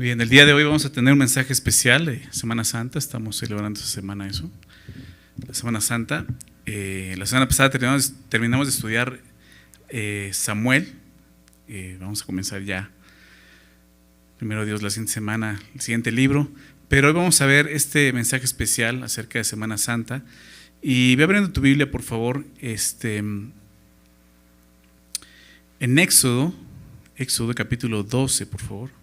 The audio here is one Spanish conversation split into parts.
Bien, el día de hoy vamos a tener un mensaje especial de Semana Santa. Estamos celebrando esta semana eso, la Semana Santa. Eh, la semana pasada terminamos, terminamos de estudiar eh, Samuel. Eh, vamos a comenzar ya, primero Dios, la siguiente semana, el siguiente libro. Pero hoy vamos a ver este mensaje especial acerca de Semana Santa. Y ve abriendo tu Biblia, por favor, este, en Éxodo, Éxodo capítulo 12, por favor.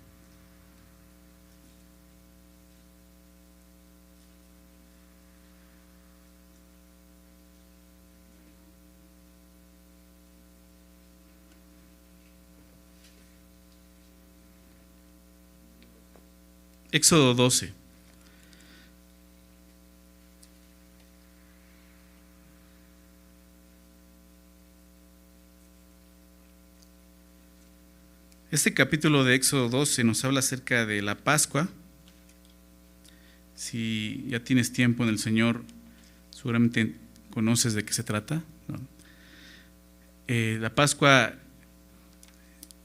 Éxodo 12. Este capítulo de Éxodo 12 nos habla acerca de la Pascua. Si ya tienes tiempo en el Señor, seguramente conoces de qué se trata. Eh, la Pascua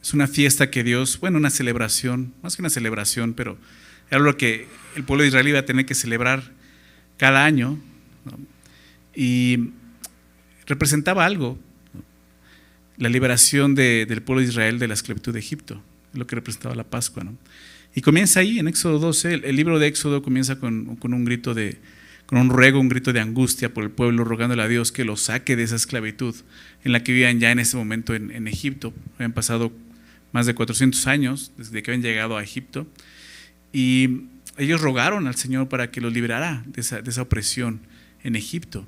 es una fiesta que Dios, bueno, una celebración, más que una celebración, pero era lo que el pueblo de Israel iba a tener que celebrar cada año. Y representaba algo, la liberación del pueblo de Israel de la esclavitud de Egipto, lo que representaba la Pascua. ¿no? Y comienza ahí, en Éxodo 12, el, libro de Éxodo comienza con, un grito de, con un ruego, un grito de angustia por el pueblo, rogándole a Dios que lo saque de esa esclavitud en la que vivían ya en ese momento en, en Egipto. Habían pasado más de 400 años desde que habían llegado a Egipto. Y ellos rogaron al Señor para que los liberara de esa, opresión en Egipto.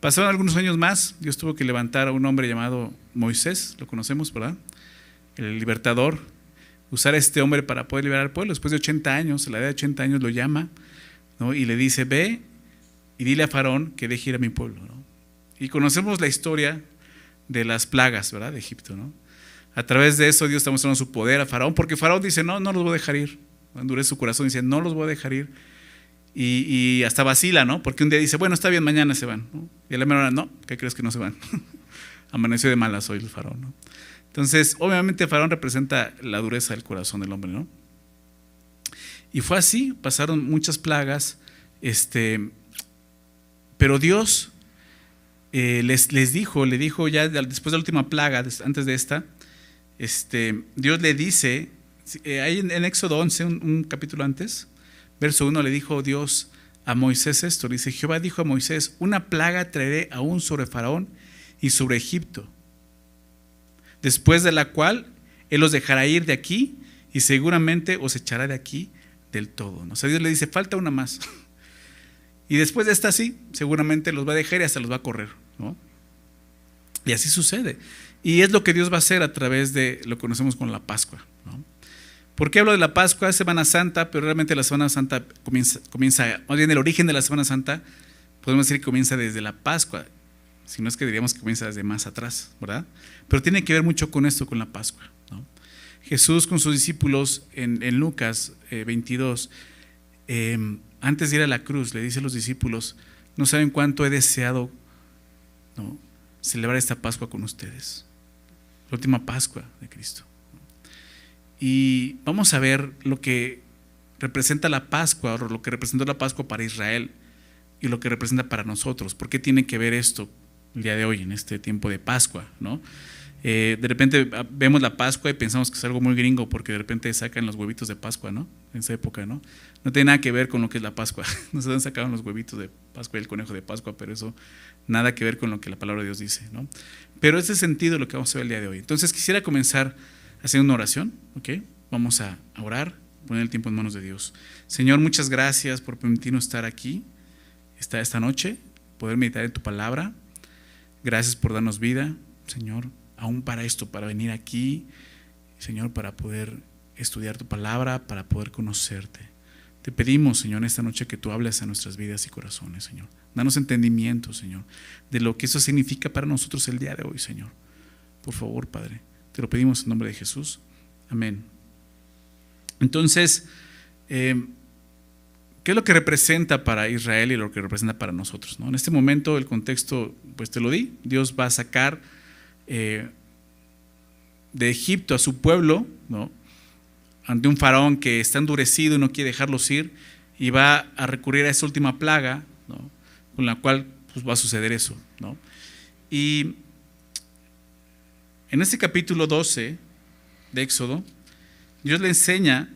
Pasaron algunos años más, Dios tuvo que levantar a un hombre llamado Moisés, lo conocemos, ¿verdad? El libertador, usar a este hombre para poder liberar al pueblo. Después de 80 años, a la edad de 80 años lo llama y le dice, ve y dile a Faraón que deje ir a mi pueblo. Y conocemos la historia de las plagas, ¿verdad? De Egipto, ¿no? A través de eso Dios está mostrando su poder a Faraón, porque Faraón dice, no, no los voy a dejar ir. Endurece su corazón y dice, no los voy a dejar ir. Y, hasta vacila, ¿no? Porque un día dice, bueno, está bien, mañana se van. Y a la no, ¿qué crees que no se van? Amaneció de malas hoy el faraón. Entonces, obviamente faraón representa la dureza del corazón del hombre, ¿no? Y fue así, pasaron muchas plagas, este, pero Dios eh, les, les, dijo, le dijo ya después de la última plaga, antes de esta, este, Dios le dice, eh, ahí en, Éxodo 11, un capítulo antes, Verso 1 le dijo Dios a Moisés esto, dice, Jehová dijo a Moisés, una plaga traeré aún sobre Faraón y sobre Egipto, después de la cual él los dejará ir de aquí y seguramente os echará de aquí del todo. ¿no? O sea, Dios le dice, falta una más. Y después de esta sí, seguramente los va a dejar y hasta los va a correr. ¿no? Y así sucede. Y es lo que Dios va a hacer a través de lo que conocemos con la Pascua. ¿Por qué hablo de la Pascua? Semana Santa, pero realmente la Semana Santa comienza, comienza, más bien el origen de la Semana Santa, podemos decir que comienza desde la Pascua, si no es que diríamos que comienza desde más atrás, ¿verdad? Pero tiene que ver mucho con esto, con la Pascua. Jesús con sus discípulos en, Lucas 22, eh, em, antes de ir a la cruz, le dice a los discípulos, no saben cuánto he deseado celebrar esta Pascua con ustedes, la última Pascua de Cristo. Y vamos a ver lo que representa la Pascua, o lo que representó la Pascua para Israel y lo que representa para nosotros. ¿Por qué tiene que ver esto el día de hoy, en este tiempo de Pascua? ¿no? Eh, de repente ah, vemos la Pascua y pensamos que es algo muy gringo porque de repente sacan los huevitos de Pascua, ¿no? En esa época, ¿no? No tiene nada que ver con lo que es la Pascua. No se han sacado los huevitos de Pascua y el conejo de Pascua, pero eso nada que ver con lo que la palabra de Dios dice, ¿no? Pero ese sentido es lo que vamos a ver el día de hoy. Entonces quisiera comenzar hacer una oración, ¿ok? Vamos a orar, poner el tiempo en manos de Dios. Señor, muchas gracias por permitirnos estar aquí esta, esta noche, poder meditar en tu palabra. Gracias por darnos vida, Señor, aún para esto, para venir aquí, Señor, para poder estudiar tu palabra, para poder conocerte. Te pedimos, Señor, esta noche que tú hables a nuestras vidas y corazones, Señor. Danos entendimiento, Señor, de lo que eso significa para nosotros el día de hoy, Señor. Por favor, Padre. Te lo pedimos en nombre de Jesús. Amén. Entonces, eh, ¿qué es lo que representa para Israel y lo que representa para nosotros? En este momento el contexto, pues te lo di, Dios va a sacar eh, de Egipto a su pueblo, ¿no? ante un faraón que está endurecido y no quiere dejarlos ir, y va a recurrir a esa última plaga, con la cual pues, va a suceder eso. Y en este capítulo 12 de Éxodo, Dios le enseña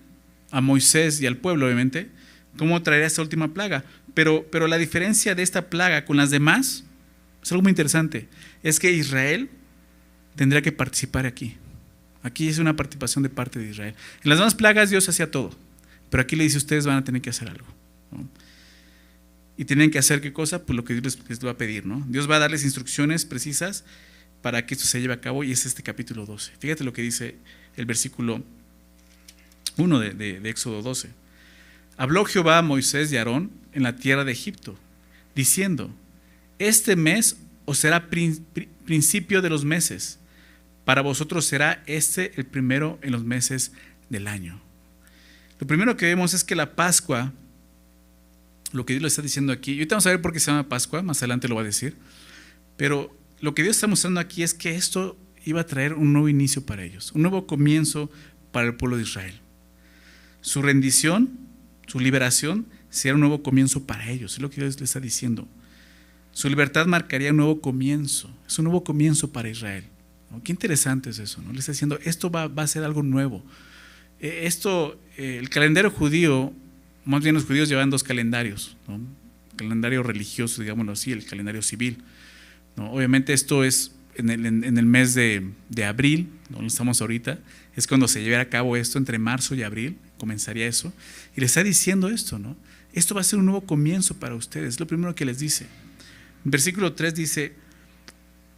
a Moisés y al pueblo, obviamente, cómo traerá esta última plaga. Pero, pero la diferencia de esta plaga con las demás es algo muy interesante. Es que Israel tendrá que participar aquí. Aquí es una participación de parte de Israel. En las demás plagas Dios hacía todo. Pero aquí le dice, ustedes van a tener que hacer algo. Y tienen que hacer qué cosa? Pues lo que Dios les, va a pedir. ¿no? Dios va a darles instrucciones precisas para que esto se lleve a cabo y es este capítulo 12. Fíjate lo que dice el versículo 1 de, de Éxodo 12. Habló Jehová a Moisés y a Aarón en la tierra de Egipto, diciendo, este mes os será principio de los meses, para vosotros será este el primero en los meses del año. Lo primero que vemos es que la Pascua, lo que Dios le está diciendo aquí, y ahorita vamos a ver por qué se llama Pascua, más adelante lo va a decir, pero lo que Dios está mostrando aquí es que esto iba a traer un nuevo inicio para ellos, un nuevo comienzo para el pueblo de Israel. Su rendición, su liberación, será un nuevo comienzo para ellos, es lo que Dios le está diciendo. Su libertad marcaría un nuevo comienzo, es un nuevo comienzo para Israel. Qué interesante es eso, ¿no? Le está diciendo, esto va, va a ser algo nuevo. Eh, esto, eh, el calendario judío, más bien los judíos llevan dos calendarios, ¿no? calendario religioso, digámoslo así, el calendario civil. Obviamente esto es en el, mes de, de, abril, donde estamos ahorita, es cuando se llevará a cabo esto, entre marzo y abril, comenzaría eso. Y le está diciendo esto, ¿no? Esto va a ser un nuevo comienzo para ustedes, es lo primero que les dice. Versículo 3 dice,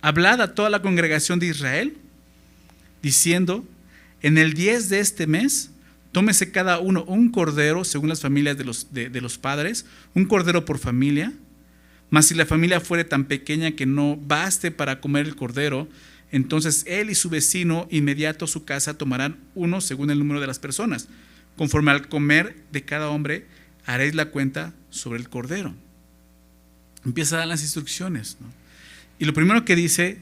hablad a toda la congregación de Israel, diciendo, en el 10 de este mes, tómese cada uno un cordero, según las familias de los, de, los padres, un cordero por familia, mas si la familia fuere tan pequeña que no baste para comer el cordero, entonces él y su vecino inmediato a su casa tomarán uno según el número de las personas. Conforme al comer de cada hombre, haréis la cuenta sobre el cordero. Empieza a dar las instrucciones. Y lo primero que dice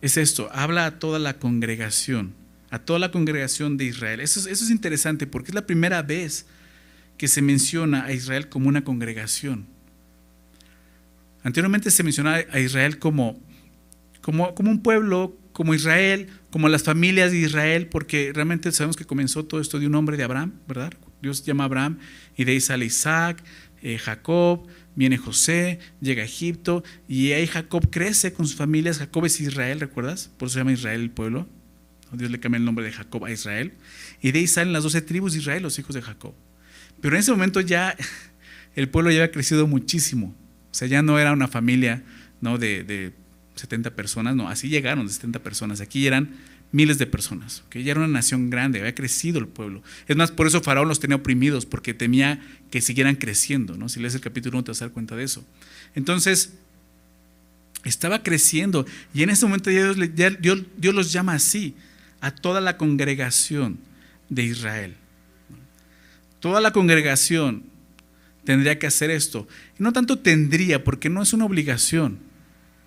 es esto, habla a toda la congregación, a toda la congregación de Israel. Eso es, eso es interesante porque es la primera vez que se menciona a Israel como una congregación. Anteriormente se mencionaba a Israel como, como, como un pueblo, como Israel, como las familias de Israel, porque realmente sabemos que comenzó todo esto de un hombre de Abraham, ¿verdad? Dios llama a Abraham y de ahí sale Isaac, eh, Jacob, viene José, llega a Egipto y ahí Jacob crece con sus familias. Jacob es Israel, ¿recuerdas? Por eso se llama Israel el pueblo. Dios le cambia el nombre de Jacob a Israel. Y de ahí salen las doce tribus de Israel, los hijos de Jacob. Pero en ese momento ya el pueblo ya había crecido muchísimo. O sea, ya no era una familia ¿no? de, de 70 personas, no, así llegaron de 70 personas. Aquí eran miles de personas, que ya era una nación grande, había crecido el pueblo. Es más, por eso Faraón los tenía oprimidos, porque temía que siguieran creciendo, ¿no? Si lees el capítulo 1 te vas a dar cuenta de eso. Entonces, estaba creciendo y en ese momento Dios, Dios los llama así, a toda la congregación de Israel. Toda la congregación tendría que hacer esto. Y no tanto tendría, porque no es una obligación.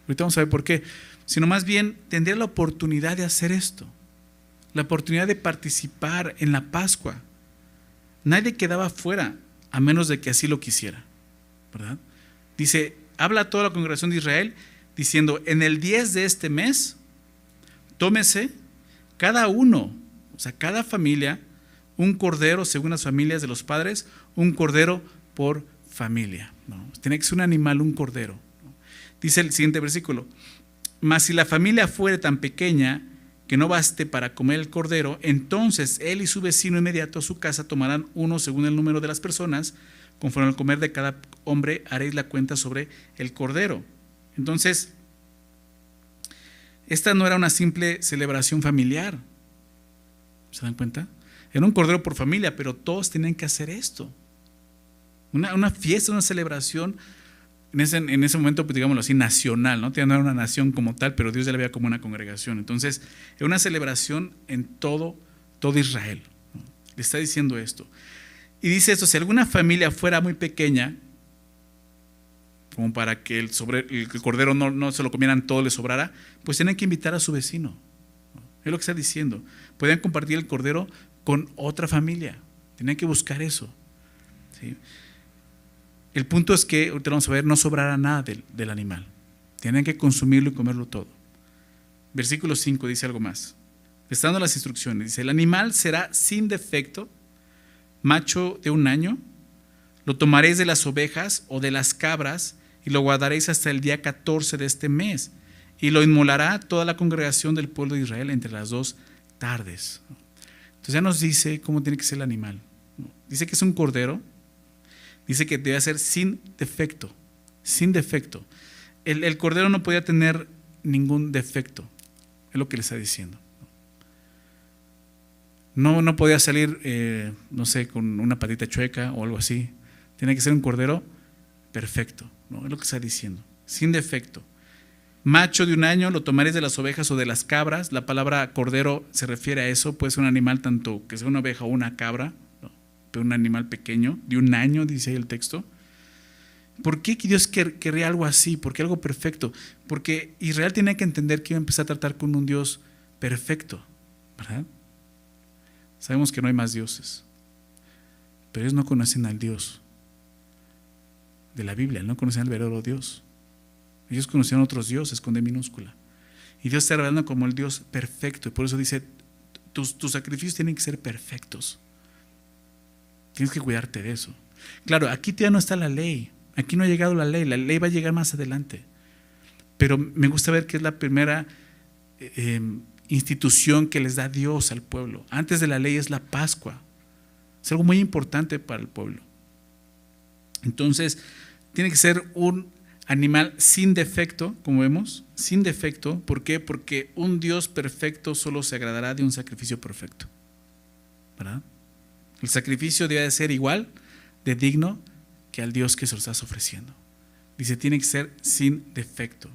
Ahorita vamos a ver por qué sino más bien tendría la oportunidad de hacer esto, la oportunidad de participar en la Pascua. Nadie quedaba fuera a menos de que así lo quisiera, ¿verdad? Dice, habla toda la congregación de Israel diciendo, en el 10 de este mes, tómese cada uno, o sea, cada familia, un cordero según las familias de los padres, un cordero por familia. Tiene que ser un animal, un cordero. Dice el siguiente versículo, mas si la familia fuere tan pequeña que no baste para comer el cordero, entonces él y su vecino inmediato a su casa tomarán uno según el número de las personas, conforme al comer de cada hombre haréis la cuenta sobre el cordero. Entonces, esta no era una simple celebración familiar. ¿Se dan cuenta? Era un cordero por familia, pero todos tenían que hacer esto. Una, una fiesta, una celebración en ese, en ese momento, pues, digámoslo así, nacional, ¿no? no era una nación como tal, pero Dios ya la veía como una congregación. Entonces, era una celebración en todo, todo Israel. Le está diciendo esto. Y dice esto, si alguna familia fuera muy pequeña, como para que el, sobre, el cordero no, no, se lo comieran todo, le sobrara, pues tienen que invitar a su vecino. Es lo que está diciendo. Podían compartir el cordero con otra familia. Tenían que buscar eso. El punto es que, ahorita vamos a ver, no sobrará nada del, del animal. Tienen que consumirlo y comerlo todo. Versículo 5 dice algo más. Estando las instrucciones, dice, el animal será sin defecto, macho de un año, lo tomaréis de las ovejas o de las cabras y lo guardaréis hasta el día 14 de este mes y lo inmolará toda la congregación del pueblo de Israel entre las dos tardes. Entonces ya nos dice cómo tiene que ser el animal. Dice que es un cordero, dice que debe ser sin defecto, sin defecto. El, cordero no podía tener ningún defecto, es lo que le está diciendo. No, no podía salir, eh, no sé, con una patita chueca o algo así. Tiene que ser un cordero perfecto, ¿no? es lo que está diciendo, sin defecto. Macho de un año lo tomaréis de las ovejas o de las cabras. La palabra cordero se refiere a eso. Puede ser un animal tanto que sea una oveja o una cabra, un animal pequeño, de un año, dice ahí el texto. ¿Por qué Dios querría algo así? ¿Por qué algo perfecto? Porque Israel tiene que entender que iba a empezar a tratar con un Dios perfecto, ¿verdad? Sabemos que no hay más dioses, pero ellos no conocen al Dios de la Biblia, no conocen al verdadero Dios. Ellos conocían otros dioses con D minúscula. Y Dios está revelando como el Dios perfecto. Y por eso dice, tus, tus sacrificios tienen que ser perfectos. Tienes que cuidarte de eso. Claro, aquí ya no está la ley. Aquí no ha llegado la ley. La ley va a llegar más adelante. Pero me gusta ver que es la primera em, institución que les da Dios al pueblo. Antes de la ley es la Pascua. Es algo muy importante para el pueblo. Entonces, tiene que ser un animal sin defecto, como vemos, sin defecto. ¿Por qué? Porque un Dios perfecto solo se agradará de un sacrificio perfecto. ¿Verdad? El sacrificio debe de ser igual de digno que al Dios que se lo estás ofreciendo. Dice, tiene que ser sin defecto.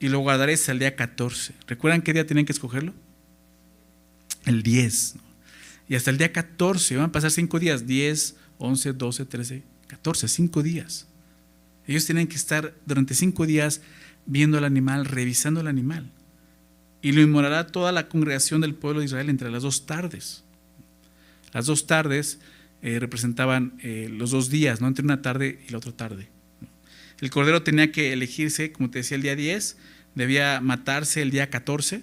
Y lo guardaré hasta el día 14. ¿Recuerdan qué día tienen que escogerlo? El 10. Y hasta el día 14, van a pasar 5 días, 10, 11, 12, 13, 14, 5 días. Ellos tienen que estar durante 5 días viendo al animal, revisando el animal. Y lo inmolará toda la congregación del pueblo de Israel entre las dos tardes. Las dos tardes eh, representaban eh, los dos días, ¿no? entre una tarde y la otra tarde. El cordero tenía que elegirse, como te decía, el día 10, debía matarse el día 14.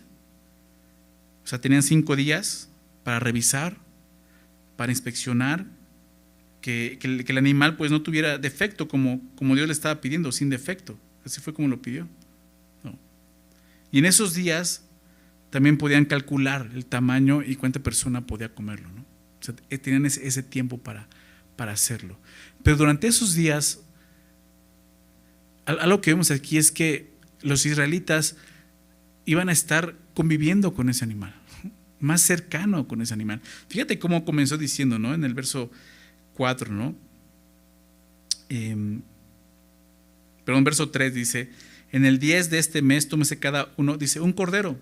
O sea, tenían cinco días para revisar, para inspeccionar, que, el, animal pues no tuviera defecto como, Dios le estaba pidiendo, sin defecto. Así fue como lo pidió. Y en esos días también podían calcular el tamaño y cuánta persona podía comerlo. ¿no? Eh, tenían ese, tiempo para, para hacerlo. Pero durante esos días, algo que vemos aquí es que los israelitas iban a estar conviviendo con ese animal, más cercano con ese animal. Fíjate cómo comenzó diciendo, ¿no? En el verso 4, ¿no? Eh, perdón, verso 3 dice, en el 10 de este mes tómese cada uno, dice, un cordero.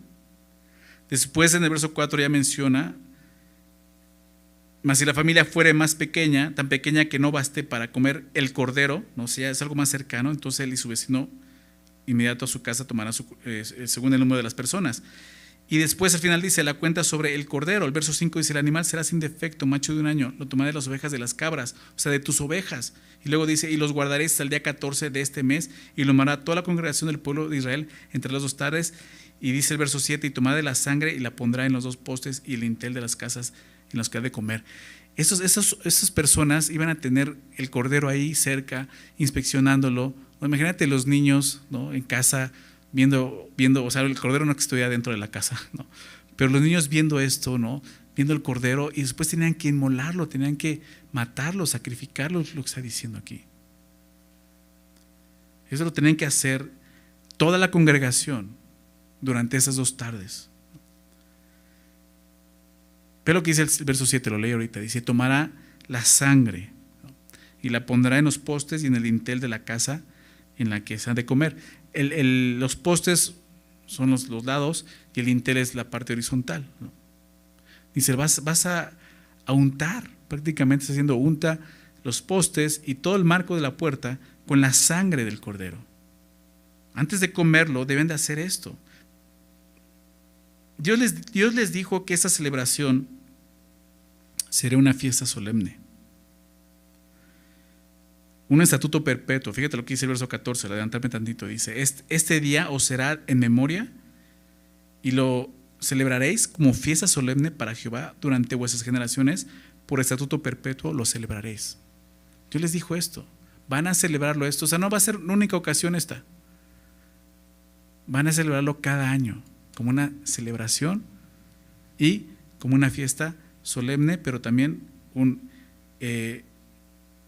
Después en el verso 4 ya menciona mas si la familia fuere más pequeña, tan pequeña que no baste para comer el cordero, no sea, es algo más cercano, entonces él y su vecino inmediato a su casa tomarán eh, según el número de las personas. Y después al final dice la cuenta sobre el cordero. El verso 5 dice, el animal será sin defecto, macho de un año, lo tomaré de las ovejas de las cabras, o sea, de tus ovejas. Y luego dice, y los guardaréis hasta el día 14 de este mes, y lo hará toda la congregación del pueblo de Israel entre las dos tardes. Y dice el verso 7, y tomará de la sangre y la pondrá en los dos postes y el intel de las casas en los que ha de comer. Esos, esas personas iban a tener el cordero ahí cerca, inspeccionándolo. imagínate los niños ¿no? en casa viendo, viendo, o sea, el cordero no que estuviera dentro de la casa, ¿no? pero los niños viendo esto, ¿no? viendo el cordero y después tenían que inmolarlo, tenían que matarlo, sacrificarlo, lo que está diciendo aquí. Eso lo tenían que hacer toda la congregación durante esas dos tardes. Pero lo que dice el verso 7, lo leí ahorita, dice, tomará la sangre y la pondrá en los postes y en el dintel de la casa en la que se ha de comer. los postes son los, lados y el dintel es la parte horizontal. Dice, vas, vas a, a, untar, prácticamente está haciendo unta los postes y todo el marco de la puerta con la sangre del cordero. Antes de comerlo deben de hacer esto. Dios les, Dios les dijo que esa celebración será una fiesta solemne. Un estatuto perpetuo. Fíjate lo que dice el verso 14, adelantarme tantito. Dice, este día os será en memoria y lo celebraréis como fiesta solemne para Jehová durante vuestras generaciones, por estatuto perpetuo lo celebraréis. Yo les dijo esto, van a celebrarlo esto, o sea, no va a ser una única ocasión esta. Van a celebrarlo cada año, como una celebración y como una fiesta solemne, pero también eh,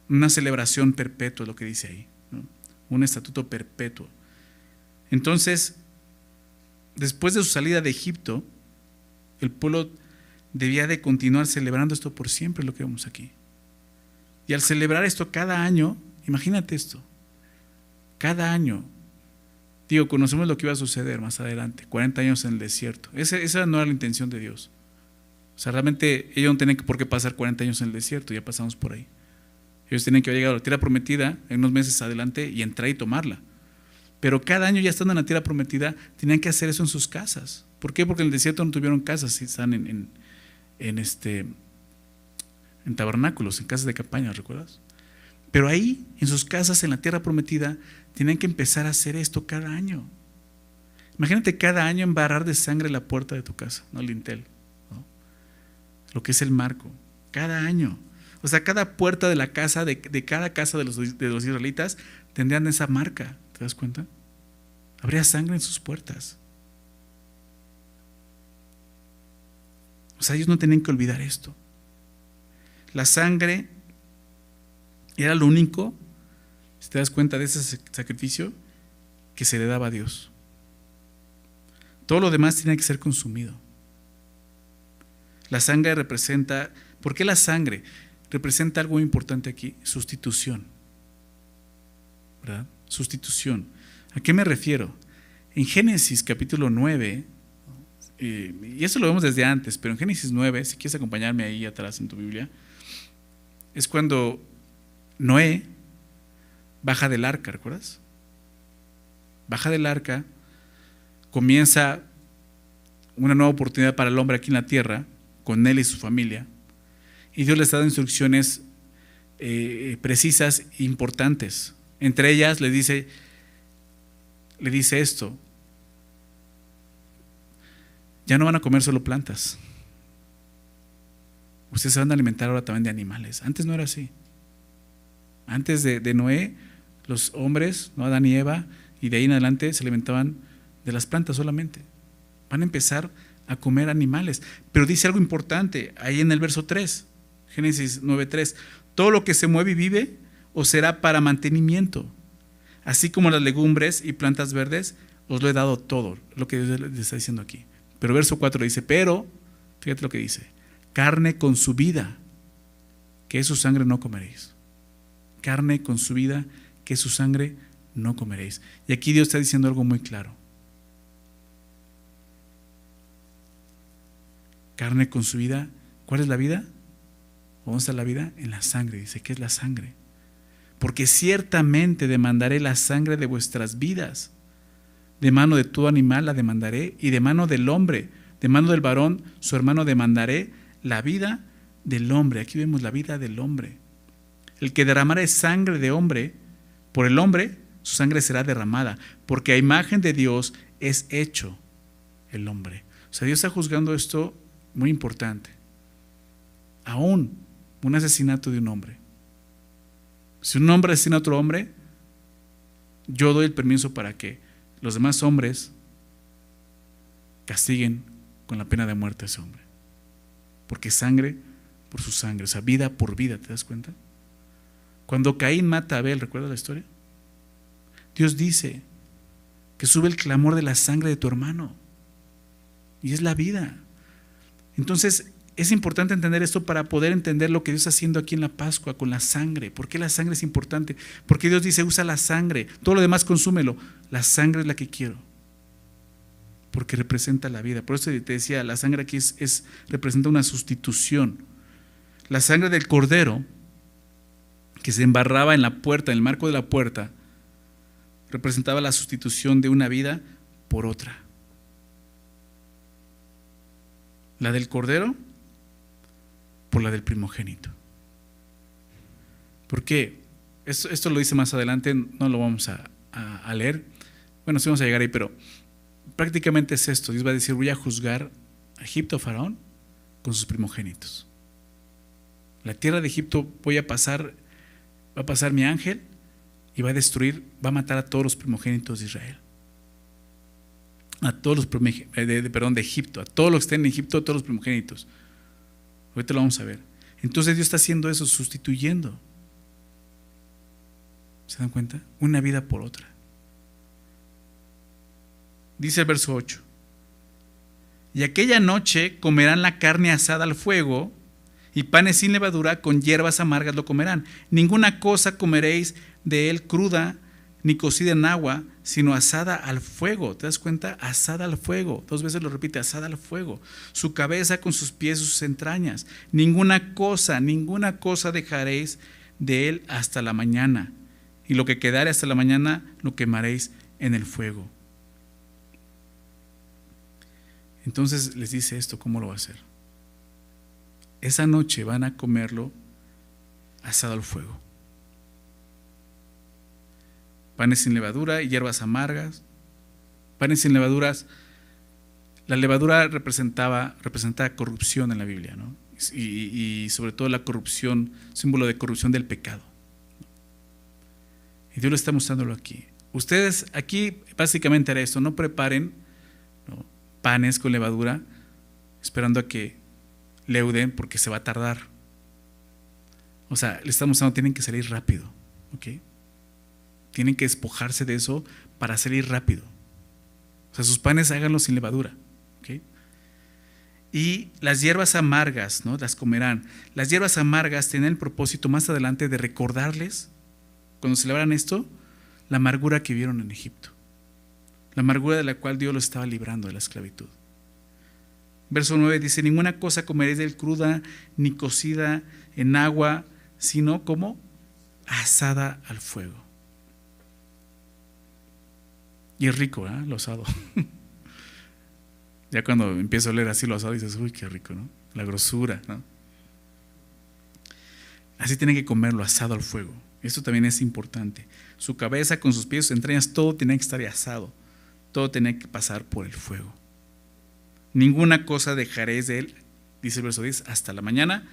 una celebración perpetua, lo que dice ahí, un estatuto perpetuo. Entonces, después de su salida de Egipto, el pueblo debía de continuar celebrando esto por siempre, lo que vemos aquí. Y al celebrar esto cada año, imagínate esto, cada año, digo, conocemos lo que iba a suceder más adelante, 40 años en el desierto. Esa, no era la intención de Dios. O sea, realmente ellos no tenían por qué pasar 40 años en el desierto, ya pasamos por ahí. Ellos tenían que llegar a la tierra prometida en unos meses adelante y entrar y tomarla. Pero cada año ya estando en la tierra prometida, tenían que hacer eso en sus casas. ¿Por qué? Porque en el desierto no tuvieron casas, están en, en, este, en tabernáculos, en casas de campaña, ¿recuerdas? Pero ahí, en sus casas, en la tierra prometida, tenían que empezar a hacer esto cada año. Imagínate cada año embarrar de sangre la puerta de tu casa, no el lintel, lo que es el marco, cada año. O sea, cada puerta de la casa, de, cada casa de los, de los israelitas, tendrían esa marca. ¿Te das cuenta? Habría sangre en sus puertas. O sea, ellos no tenían que olvidar esto. La sangre era lo único, si te das cuenta de ese sacrificio, que se le daba a Dios. Todo lo demás tiene que ser consumido. La sangre representa, ¿por qué la sangre? Representa algo importante aquí, sustitución. ¿Verdad? sustitución. ¿A qué me refiero? En Génesis capítulo 9, eh, y eso lo vemos desde antes, pero en Génesis 9, si quieres acompañarme ahí atrás en tu Biblia, es cuando Noé baja del arca, ¿recuerdas? Baja del arca, comienza una nueva oportunidad para el hombre aquí en la tierra, con él y su familia, y Dios le está dando instrucciones eh, precisas importantes. Entre ellas le dice, le dice esto, ya no van a comer solo plantas. Ustedes se van a alimentar ahora también de animales. Antes no era así. Antes de, Noé, los hombres, ¿no? Adán y Eva, y de ahí en adelante se alimentaban de las plantas solamente. Van a empezar a comer animales. Pero dice algo importante ahí en el verso 3, Génesis 9.3. Todo lo que se mueve y vive o será para mantenimiento. Así como las legumbres y plantas verdes, os lo he dado todo, lo que Dios les está diciendo aquí. Pero verso 4 dice, pero, fíjate lo que dice, carne con su vida, que su sangre no comeréis. Carne con su vida, que su sangre no comeréis. Y aquí Dios está diciendo algo muy claro. Carne con su vida, ¿cuál es la vida? ¿Dónde está la vida? En la sangre. Dice, ¿qué es la sangre? porque ciertamente demandaré la sangre de vuestras vidas. De mano de todo animal la demandaré, y de mano del hombre, de mano del varón, su hermano demandaré la vida del hombre. Aquí vemos la vida del hombre. El que derramare sangre de hombre, por el hombre, su sangre será derramada, porque a imagen de Dios es hecho el hombre. O sea, Dios está juzgando esto muy importante. Aún un asesinato de un hombre si un hombre asesina a otro hombre, yo doy el permiso para que los demás hombres castiguen con la pena de muerte a ese hombre. Porque sangre por su sangre, o sea, vida por vida, ¿te das cuenta? Cuando Caín mata a Abel, ¿recuerdas la historia? Dios dice que sube el clamor de la sangre de tu hermano. Y es la vida. Entonces, es importante entender esto para poder entender lo que Dios está haciendo aquí en la Pascua con la sangre. ¿Por qué la sangre es importante? Porque Dios dice, usa la sangre, todo lo demás consúmelo. La sangre es la que quiero. Porque representa la vida. Por eso te decía, la sangre aquí es, representa una sustitución. La sangre del cordero, que se embarraba en la puerta, en el marco de la puerta, representaba la sustitución de una vida por otra. La del cordero por la del primogénito. ¿Por qué? Esto, lo dice más adelante, no lo vamos a, a leer. Bueno, sí vamos a llegar ahí, pero prácticamente es esto. Dios va a decir, voy a juzgar a Egipto, Faraón, con sus primogénitos. La tierra de Egipto voy a pasar, va a pasar mi ángel y va a destruir, va a matar a todos los primogénitos de Israel. A todos los primogénitos, de, perdón, de Egipto, a todos los que estén en Egipto, a todos los primogénitos. Ahorita lo vamos a ver. Entonces Dios está haciendo eso, sustituyendo. ¿Se dan cuenta? Una vida por otra. Dice el verso 8. Y aquella noche comerán la carne asada al fuego y panes sin levadura con hierbas amargas lo comerán. Ninguna cosa comeréis de él cruda ni cocida en agua, sino asada al fuego. ¿Te das cuenta? Asada al fuego. Dos veces lo repite, asada al fuego. Su cabeza con sus pies sus entrañas. Ninguna cosa, ninguna cosa dejaréis de él hasta la mañana. Y lo que quedare hasta la mañana lo quemaréis en el fuego. Entonces les dice esto, ¿cómo lo va a hacer? Esa noche van a comerlo asado al fuego. Panes sin levadura y hierbas amargas. Panes sin levaduras. La levadura representaba, representaba corrupción en la Biblia, ¿no? Y, sobre todo la corrupción, símbolo de corrupción del pecado. Y Dios lo está mostrándolo aquí. Ustedes aquí básicamente hará esto, no preparen panes con levadura, esperando a que leuden porque se va a tardar. O sea, le estamos diciendo, tienen que salir rápido, ¿ok? Tienen que despojarse de eso para salir rápido. O sea, sus panes háganlos sin levadura. Y las hierbas amargas, ¿no? Las comerán. Las hierbas amargas tienen el propósito más adelante de recordarles, cuando celebran esto, la amargura que vieron en Egipto la amargura de la cual Dios lo estaba librando de la esclavitud. Verso 9 dice, ninguna cosa comeréis del cruda ni cocida en agua, sino como asada al fuego. Y es rico, ¿eh? Lo asado. ya cuando empiezo a leer así lo asado dices, uy, qué rico, ¿no? La grosura, ¿no? Así tienen que comerlo asado al fuego. Esto también es importante. Su cabeza con sus pies, sus entrañas, todo tiene que estar asado todo tenía que pasar por el fuego. Ninguna cosa dejaréis de él, dice el verso 10, hasta la mañana,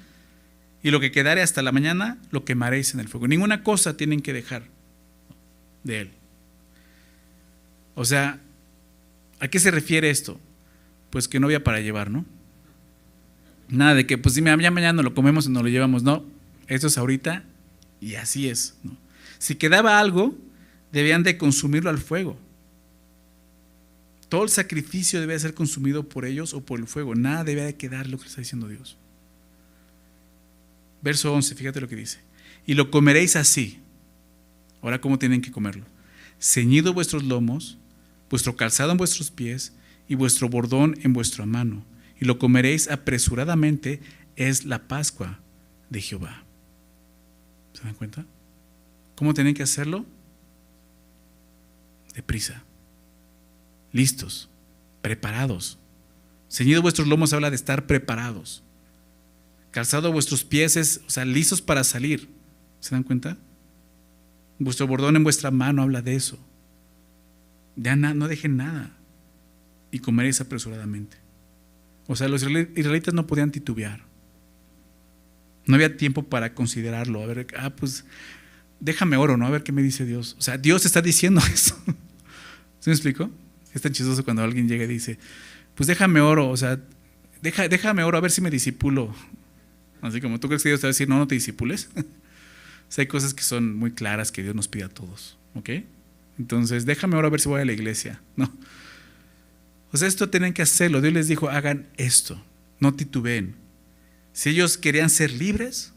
y lo que quedare hasta la mañana lo quemaréis en el fuego. Ninguna cosa tienen que dejar de él. O sea, ¿a qué se refiere esto? Pues que no había para llevar, ¿no? Nada de que, pues si ya mañana lo comemos y nos lo llevamos. No, esto es ahorita y así es. Si quedaba algo, debían de consumirlo al fuego. Todo el sacrificio debe ser consumido por ellos o por el fuego. Nada debe de quedar lo que está diciendo Dios. Verso 11, fíjate lo que dice. Y lo comeréis así. Ahora, ¿cómo tienen que comerlo? Ceñido vuestros lomos, vuestro calzado en vuestros pies y vuestro bordón en vuestra mano. Y lo comeréis apresuradamente. Es la Pascua de Jehová. ¿Se dan cuenta? ¿Cómo tienen que hacerlo? Deprisa listos, preparados. Ceñido vuestros lomos habla de estar preparados. Calzado vuestros pies es, o sea, listos para salir. ¿Se dan cuenta? Vuestro bordón en vuestra mano habla de eso. Ya no dejen nada y comeréis apresuradamente. O sea, los israelitas no podían titubear. No había tiempo para considerarlo. A ver, ah, pues déjame oro, ¿no? A ver qué me dice Dios. O sea, Dios está diciendo eso. ¿Se me explicó? Es tan chistoso cuando alguien llega y dice, pues déjame oro, o sea, deja, déjame oro a ver si me disipulo. Así como tú crees que Dios te va a decir, no, no te disipules. o sea, hay cosas que son muy claras que Dios nos pide a todos, ¿ok? Entonces, déjame oro a ver si voy a la iglesia, ¿no? O sea, esto tienen que hacerlo. Dios les dijo, hagan esto, no titubeen. Si ellos querían ser libres,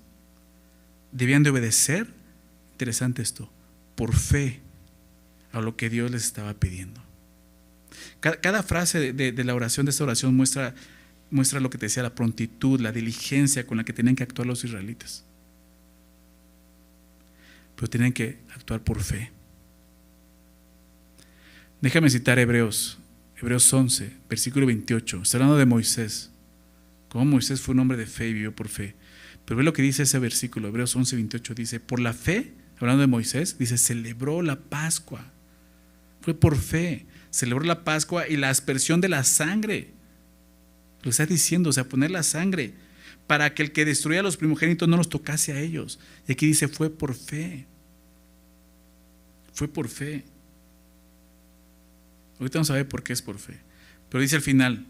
debían de obedecer, interesante esto, por fe a lo que Dios les estaba pidiendo. Cada, frase de, la oración, de esta oración, muestra, muestra lo que te decía, la prontitud, la diligencia con la que tenían que actuar los israelitas. Pero tenían que actuar por fe. Déjame citar Hebreos, Hebreos 11, versículo 28. Está hablando de Moisés. Cómo Moisés fue un hombre de fe y vivió por fe. Pero ve lo que dice ese versículo, Hebreos 11, 28, dice, por la fe, hablando de Moisés, dice, celebró la Pascua. Fue por fe, celebró la Pascua y la aspersión de la sangre. Lo está diciendo, o sea, poner la sangre para que el que destruía a los primogénitos no los tocase a ellos. Y aquí dice, fue por fe. Fue por fe. Ahorita vamos a ver por qué es por fe. Pero dice al final,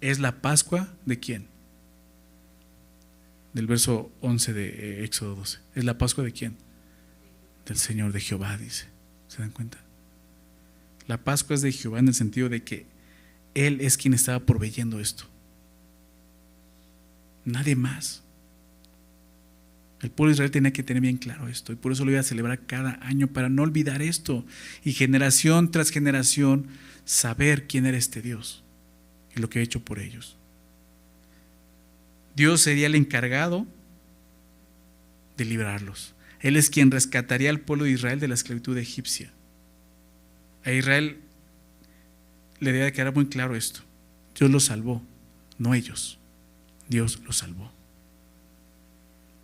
¿es la Pascua de quién? Del verso 11 de eh, Éxodo 12. ¿Es la Pascua de quién? Del Señor de Jehová, dice. ¿Se dan cuenta? La Pascua es de Jehová en el sentido de que Él es quien estaba proveyendo esto. Nadie más. El pueblo de Israel tenía que tener bien claro esto y por eso lo iba a celebrar cada año para no olvidar esto y generación tras generación saber quién era este Dios y lo que ha hecho por ellos. Dios sería el encargado de librarlos. Él es quien rescataría al pueblo de Israel de la esclavitud egipcia. A Israel le debe quedar muy claro esto. Dios lo salvó, no ellos. Dios lo salvó.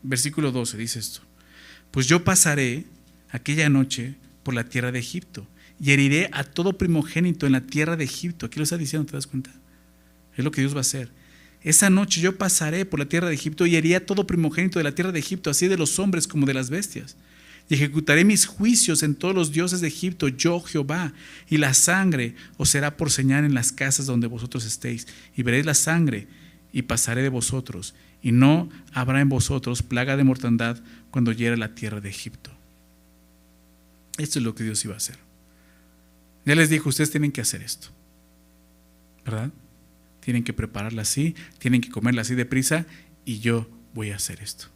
Versículo 12 dice esto. Pues yo pasaré aquella noche por la tierra de Egipto y heriré a todo primogénito en la tierra de Egipto. Aquí lo está diciendo, ¿te das cuenta? Es lo que Dios va a hacer. Esa noche yo pasaré por la tierra de Egipto y heriré a todo primogénito de la tierra de Egipto, así de los hombres como de las bestias. Y ejecutaré mis juicios en todos los dioses de Egipto, yo Jehová, y la sangre os será por señal en las casas donde vosotros estéis. Y veréis la sangre y pasaré de vosotros, y no habrá en vosotros plaga de mortandad cuando hiera la tierra de Egipto. Esto es lo que Dios iba a hacer. Ya les dijo, ustedes tienen que hacer esto. ¿Verdad? Tienen que prepararla así, tienen que comerla así deprisa y yo voy a hacer esto.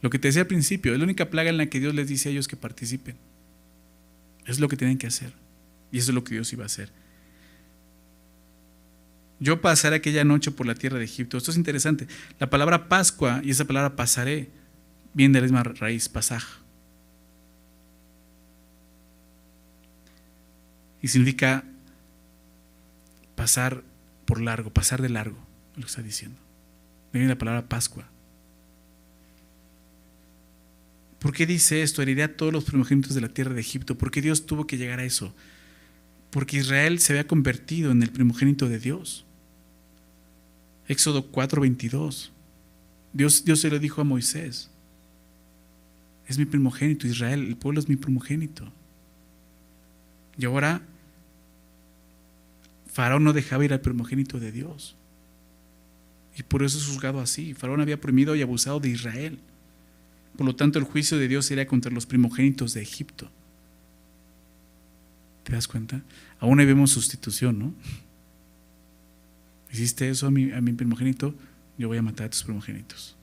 Lo que te decía al principio, es la única plaga en la que Dios les dice a ellos que participen. Es lo que tienen que hacer. Y eso es lo que Dios iba a hacer. Yo pasaré aquella noche por la tierra de Egipto. Esto es interesante. La palabra Pascua y esa palabra pasaré viene de la misma raíz, pasaj. Y significa pasar por largo, pasar de largo, lo que está diciendo. Viene la palabra Pascua. ¿Por qué dice esto? Heriré a todos los primogénitos de la tierra de Egipto. ¿Por qué Dios tuvo que llegar a eso? Porque Israel se había convertido en el primogénito de Dios. Éxodo 4:22. Dios, Dios se lo dijo a Moisés. Es mi primogénito, Israel, el pueblo es mi primogénito. Y ahora Faraón no dejaba ir al primogénito de Dios. Y por eso es juzgado así. Faraón había prohibido y abusado de Israel. Por lo tanto, el juicio de Dios sería contra los primogénitos de Egipto. ¿Te das cuenta? Aún ahí vemos sustitución, ¿no? Hiciste eso a mi, a mi primogénito, yo voy a matar a tus primogénitos.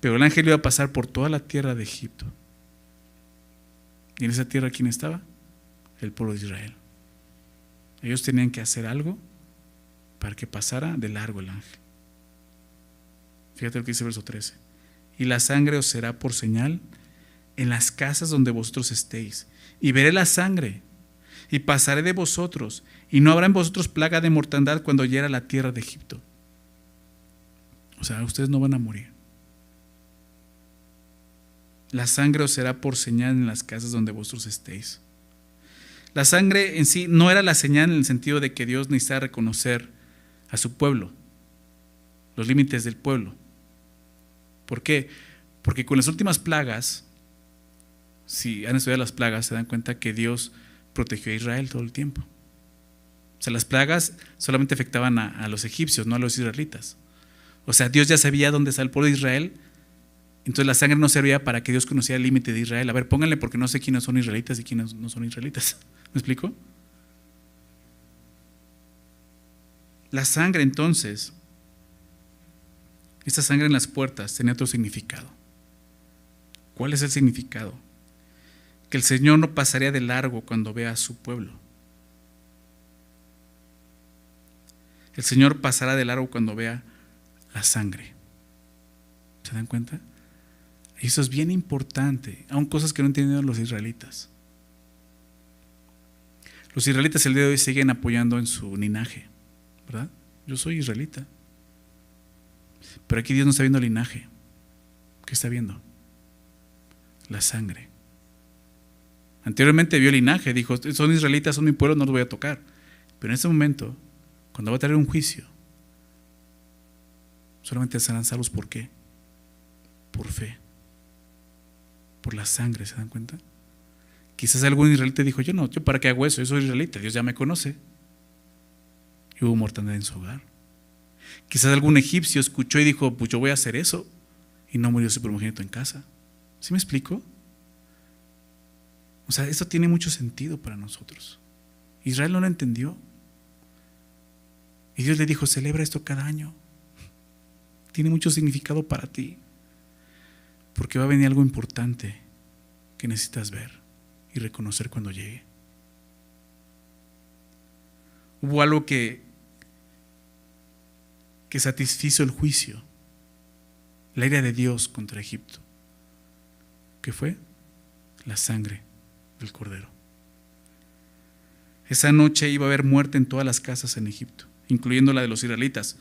Pero el ángel iba a pasar por toda la tierra de Egipto. ¿Y en esa tierra quién estaba? El pueblo de Israel. Ellos tenían que hacer algo para que pasara de largo el ángel. Fíjate lo que dice el verso 13. Y la sangre os será por señal en las casas donde vosotros estéis. Y veré la sangre y pasaré de vosotros, y no habrá en vosotros plaga de mortandad cuando hiera la tierra de Egipto. O sea, ustedes no van a morir. La sangre os será por señal en las casas donde vosotros estéis. La sangre en sí no era la señal en el sentido de que Dios necesitaba reconocer a su pueblo, los límites del pueblo. ¿Por qué? Porque con las últimas plagas, si han estudiado las plagas, se dan cuenta que Dios protegió a Israel todo el tiempo. O sea, las plagas solamente afectaban a, los egipcios, no a los israelitas. O sea, Dios ya sabía dónde está el pueblo de Israel, entonces la sangre no servía para que Dios conociera el límite de Israel. A ver, pónganle porque no sé quiénes son israelitas y quiénes no son israelitas. ¿Me explico? La sangre entonces, esta sangre en las puertas tenía otro significado. ¿Cuál es el significado? que el Señor no pasaría de largo cuando vea a su pueblo. El Señor pasará de largo cuando vea la sangre. ¿Se dan cuenta? Y eso es bien importante, aun cosas que no entienden los israelitas. Los israelitas el día de hoy siguen apoyando en su linaje, ¿verdad? Yo soy israelita. Pero aquí Dios no está viendo linaje, ¿Qué está viendo? La sangre. Anteriormente vio el linaje, dijo, son israelitas, son mi pueblo, no los voy a tocar. Pero en este momento, cuando va a traer un juicio, solamente serán salvos por qué? Por fe. Por la sangre, ¿se dan cuenta? Quizás algún israelita dijo, yo no, yo para qué hago eso, yo soy israelita, Dios ya me conoce. Y hubo mortandad en su hogar. Quizás algún egipcio escuchó y dijo, pues yo voy a hacer eso. Y no murió su primogénito en casa. ¿Sí me explico? O sea, esto tiene mucho sentido para nosotros. Israel no lo entendió. Y Dios le dijo, celebra esto cada año. Tiene mucho significado para ti. Porque va a venir algo importante que necesitas ver y reconocer cuando llegue. Hubo algo que, que satisfizo el juicio, la ira de Dios contra Egipto. ¿Qué fue? La sangre del cordero. Esa noche iba a haber muerte en todas las casas en Egipto, incluyendo la de los israelitas.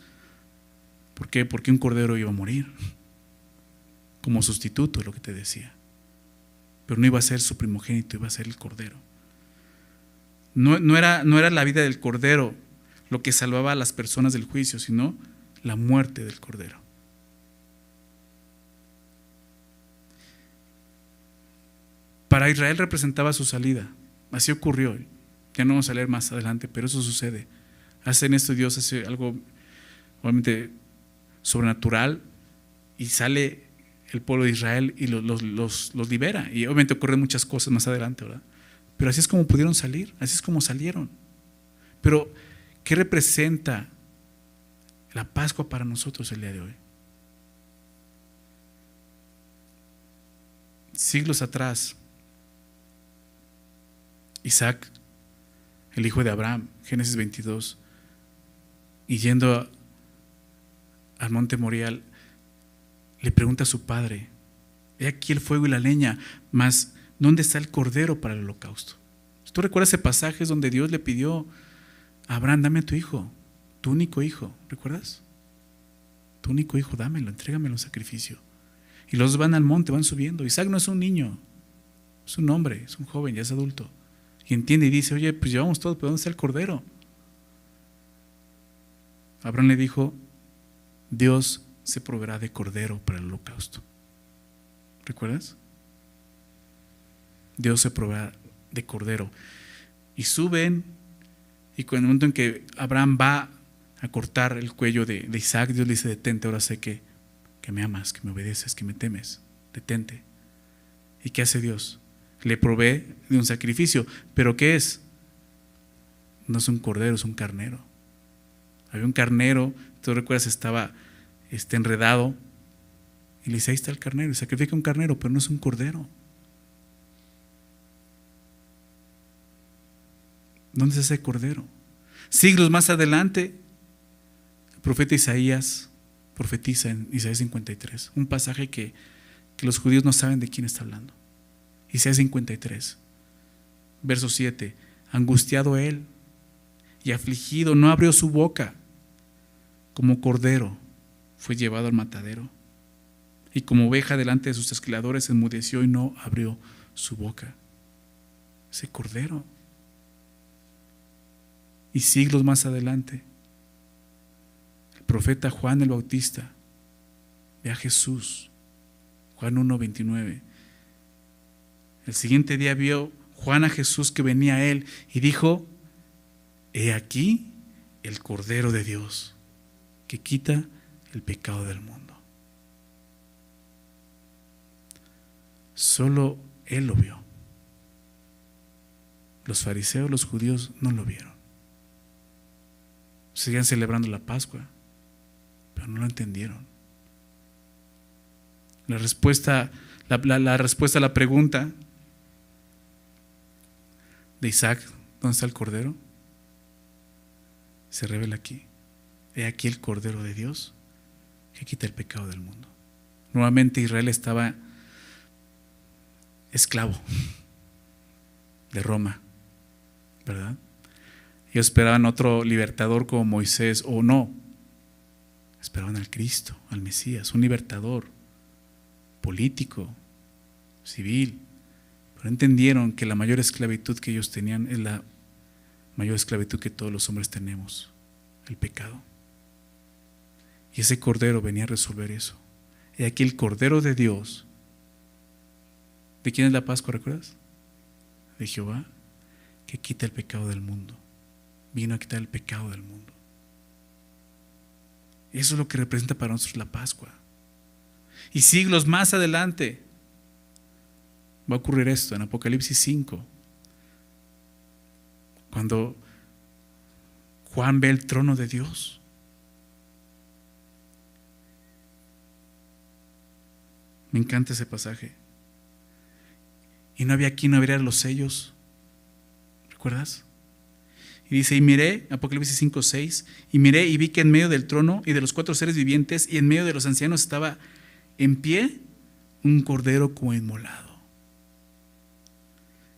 ¿Por qué? Porque un cordero iba a morir como sustituto, lo que te decía. Pero no iba a ser su primogénito, iba a ser el cordero. No, no, era, no era la vida del cordero lo que salvaba a las personas del juicio, sino la muerte del cordero. Para Israel representaba su salida. Así ocurrió. Ya no vamos a leer más adelante, pero eso sucede. Hacen esto Dios hace algo obviamente sobrenatural y sale el pueblo de Israel y los, los, los, libera. Y obviamente ocurren muchas cosas más adelante, ¿verdad? Pero así es como pudieron salir, así es como salieron. Pero, ¿qué representa la Pascua para nosotros el día de hoy? Siglos atrás, Isaac, el hijo de Abraham, Génesis 22, y yendo al monte Morial, le pregunta a su padre, he aquí el fuego y la leña, mas ¿dónde está el cordero para el holocausto? ¿Tú recuerdas ese pasaje donde Dios le pidió a Abraham, dame a tu hijo, tu único hijo, ¿recuerdas? Tu único hijo, dámelo, entrégamelo en sacrificio. Y los van al monte, van subiendo. Isaac no es un niño, es un hombre, es un joven, ya es adulto y entiende y dice, oye, pues llevamos todo, pero ¿dónde está el cordero? Abraham le dijo, Dios se proveerá de cordero para el holocausto. ¿Recuerdas? Dios se proveerá de cordero. Y suben, y con el momento en que Abraham va a cortar el cuello de, Isaac, Dios le dice, detente, ahora sé que, que me amas, que me obedeces, que me temes, detente. ¿Y qué hace Dios? le provee de un sacrificio. ¿Pero qué es? No es un cordero, es un carnero. Había un carnero, tú recuerdas, estaba este, enredado. Y le dice, ahí está el carnero. Y sacrifica un carnero, pero no es un cordero. ¿Dónde es ese cordero? Siglos más adelante, el profeta Isaías profetiza en Isaías 53, un pasaje que, que los judíos no saben de quién está hablando. Isaías 53, verso 7. Angustiado él y afligido, no abrió su boca. Como cordero fue llevado al matadero. Y como oveja delante de sus esquiladores enmudeció y no abrió su boca. Ese cordero. Y siglos más adelante, el profeta Juan el Bautista ve a Jesús. Juan 1, 29 el siguiente día vio Juan a Jesús que venía a él y dijo, he aquí el Cordero de Dios que quita el pecado del mundo. Solo él lo vio. Los fariseos, los judíos no lo vieron. Seguían celebrando la Pascua, pero no lo entendieron. La respuesta, la, respuesta a la pregunta de Isaac, ¿dónde está el cordero? Se revela aquí. He aquí el cordero de Dios que quita el pecado del mundo. Nuevamente Israel estaba esclavo de Roma, ¿verdad? Ellos esperaban otro libertador como Moisés o no. Esperaban al Cristo, al Mesías, un libertador político, civil, pero entendieron que la mayor esclavitud que ellos tenían es la mayor esclavitud que todos los hombres tenemos, el pecado. Y ese cordero venía a resolver eso. Y aquí el cordero de Dios, ¿de quién es la Pascua, recuerdas? De Jehová, que quita el pecado del mundo. Vino a quitar el pecado del mundo. Eso es lo que representa para nosotros la Pascua. Y siglos más adelante va a ocurrir esto en Apocalipsis 5. Cuando Juan ve el trono de Dios. Me encanta ese pasaje. Y no había quien abriera los sellos. ¿Recuerdas? Y dice, y miré, Apocalipsis 5, 6, y miré y vi que en medio del trono y de los cuatro seres vivientes y en medio de los ancianos estaba en pie un cordero como inmolado,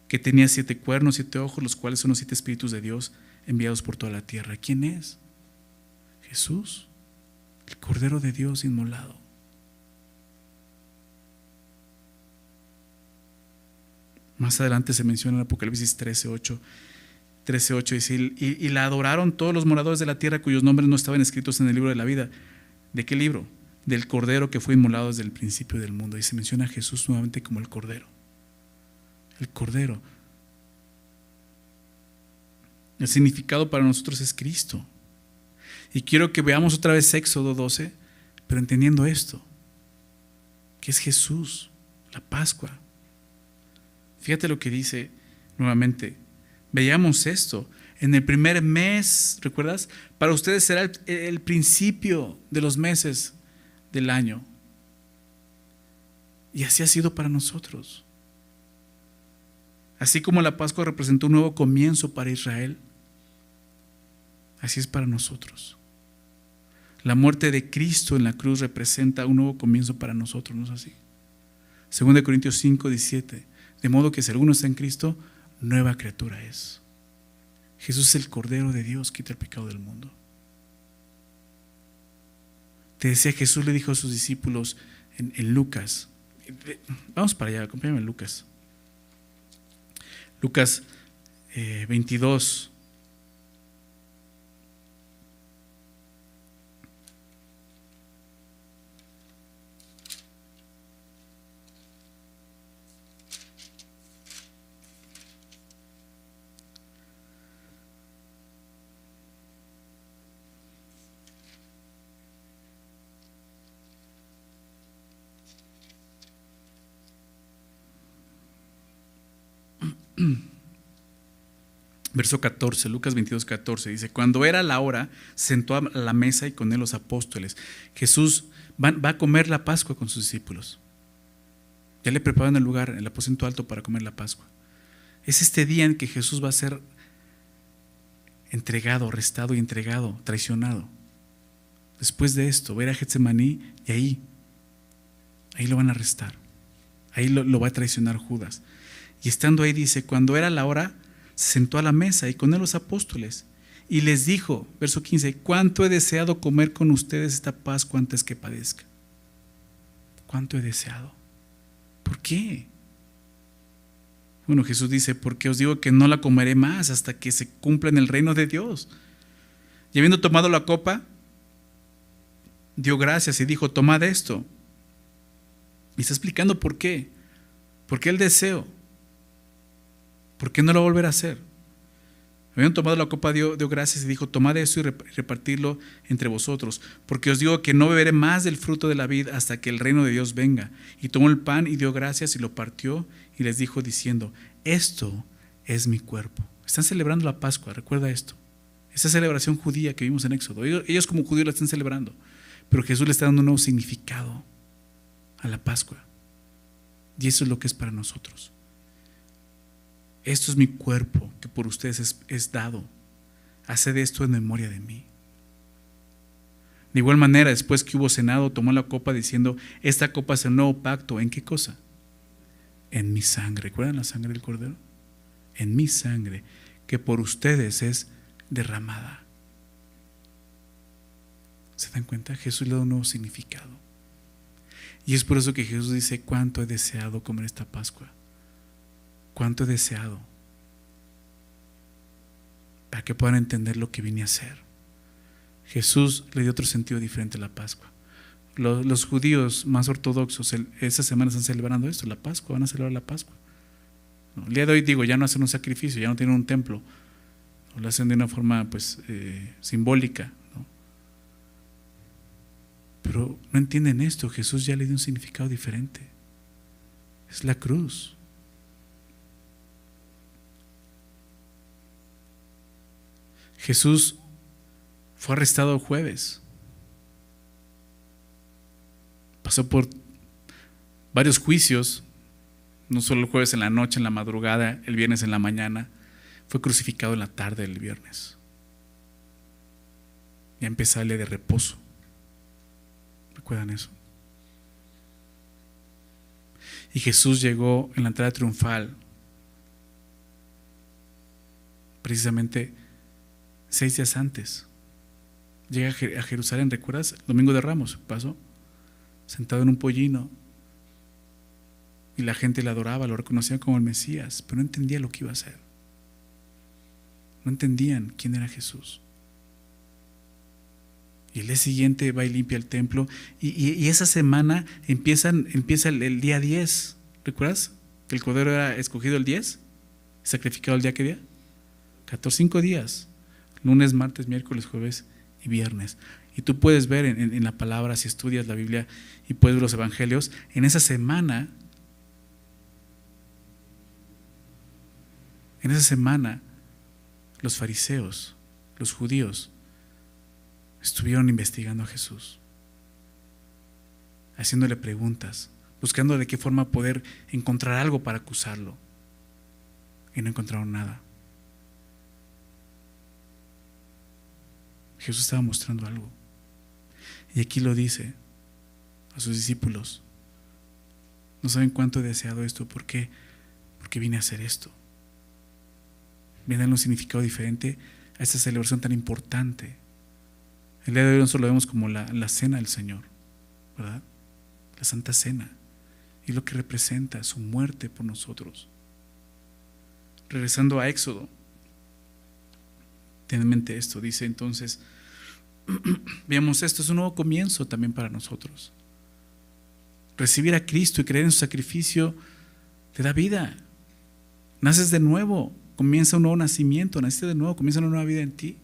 que tenía siete cuernos, siete ojos, los cuales son los siete espíritus de Dios enviados por toda la tierra. ¿Quién es? Jesús, el cordero de Dios inmolado. Más adelante se menciona en Apocalipsis 13, 8. 13.8 dice, y, y, la adoraron todos los moradores de la tierra cuyos nombres no estaban escritos en el libro de la vida. ¿De qué libro? Del Cordero que fue inmolado desde el principio del mundo. Y se menciona a Jesús nuevamente como el Cordero. El Cordero. El significado para nosotros es Cristo. Y quiero que veamos otra vez Éxodo 12, pero entendiendo esto, que es Jesús, la Pascua. Fíjate lo que dice nuevamente, Veíamos esto. En el primer mes, ¿recuerdas? Para ustedes será el, el, principio de los meses del año. Y así ha sido para nosotros. Así como la Pascua representó un nuevo comienzo para Israel, así es para nosotros. La muerte de Cristo en la cruz representa un nuevo comienzo para nosotros, ¿no es así? 2 Corintios 5, 17. De modo que si alguno está en Cristo, nueva criatura es. Jesús es el Cordero de Dios, quita el pecado del mundo. Te decía, Jesús le dijo a sus discípulos en, Lucas, vamos para allá, acompáñame en Lucas. Lucas 22, eh, Verso 14, Lucas 22, 14, dice, cuando era la hora, sentó a la mesa y con él los apóstoles. Jesús va, a comer la Pascua con sus discípulos. Ya le prepararon el lugar, el aposento alto para comer la Pascua. Es este día en que Jesús va a ser entregado, arrestado y entregado, traicionado. Después de esto, va a ir a Getsemaní y ahí, ahí lo van a arrestar. Ahí lo, lo va a traicionar Judas. Y estando ahí dice, cuando era la hora, se sentó a la mesa y con él los apóstoles. Y les dijo, verso 15, ¿cuánto he deseado comer con ustedes esta Pascua antes que padezca? ¿Cuánto he deseado? ¿Por qué? Bueno, Jesús dice, porque os digo que no la comeré más hasta que se cumpla en el reino de Dios. Y habiendo tomado la copa, dio gracias y dijo, tomad esto. Y está explicando por qué. ¿Por qué el deseo? ¿Por qué no lo volver a hacer? Habían tomado la copa, dio, dio gracias y dijo, tomad eso y repartirlo entre vosotros, porque os digo que no beberé más del fruto de la vid hasta que el reino de Dios venga. Y tomó el pan y dio gracias y lo partió y les dijo diciendo, esto es mi cuerpo. Están celebrando la Pascua, recuerda esto. Esa celebración judía que vimos en Éxodo. Ellos, ellos como judíos la están celebrando, pero Jesús le está dando un nuevo significado a la Pascua. Y eso es lo que es para nosotros. Esto es mi cuerpo que por ustedes es, dado. Haced esto en memoria de mí. De igual manera, después que hubo cenado, tomó la copa diciendo, esta copa es el nuevo pacto. ¿En qué cosa? En mi sangre. ¿Recuerdan la sangre del cordero? En mi sangre, que por ustedes es derramada. ¿Se dan cuenta? Jesús le da un nuevo significado. Y es por eso que Jesús dice, cuánto he deseado comer esta Pascua. Cuánto he deseado. Para que puedan entender lo que vine a hacer. Jesús le dio otro sentido diferente a la Pascua. Los, judíos más ortodoxos esa semana están celebrando esto, la Pascua, van a celebrar la Pascua. El día de hoy digo, ya no hacen un sacrificio, ya no tienen un templo, lo hacen de una forma pues eh, simbólica. Pero no entienden esto, Jesús ya le dio un significado diferente. Es la cruz. Jesús fue arrestado el jueves. Pasó por varios juicios, no solo el jueves en la noche, en la madrugada, el viernes en la mañana, fue crucificado en la tarde del viernes. Ya empezarle de reposo. ¿Recuerdan eso? Y Jesús llegó en la entrada triunfal, precisamente seis días antes. Llega a Jerusalén, ¿recuerdas? Domingo de Ramos pasó, sentado en un pollino. Y la gente le adoraba, lo reconocía como el Mesías, pero no entendía lo que iba a hacer. No entendían quién era Jesús. Y el día siguiente va y limpia el templo. Y, esa semana empiezan, empieza el, día 10. ¿Recuerdas? Que el cordero era escogido el 10. Sacrificado el día que día. 14, 5 días. Lunes, martes, miércoles, jueves y viernes. Y tú puedes ver en, en la palabra, si estudias la Biblia y puedes ver los evangelios, en esa semana, en esa semana, los fariseos, los judíos, estuvieron investigando a Jesús, haciéndole preguntas, buscando de qué forma poder encontrar algo para acusarlo. Y no encontraron nada. Jesús estaba mostrando algo. Y aquí lo dice a sus discípulos. No saben cuánto he deseado esto. ¿Por qué? Porque vine a hacer esto. Viene a un significado diferente a esta celebración tan importante el día de hoy nosotros lo vemos como la, cena del Señor, ¿verdad? La Santa Cena. Y lo que representa su muerte por nosotros. Regresando a Éxodo, ten en mente esto, dice entonces, veamos esto, es un nuevo comienzo también para nosotros. Recibir a Cristo y creer en su sacrificio te da vida. Naces de nuevo, comienza un nuevo nacimiento, naciste de nuevo, comienza una nueva vida en ti.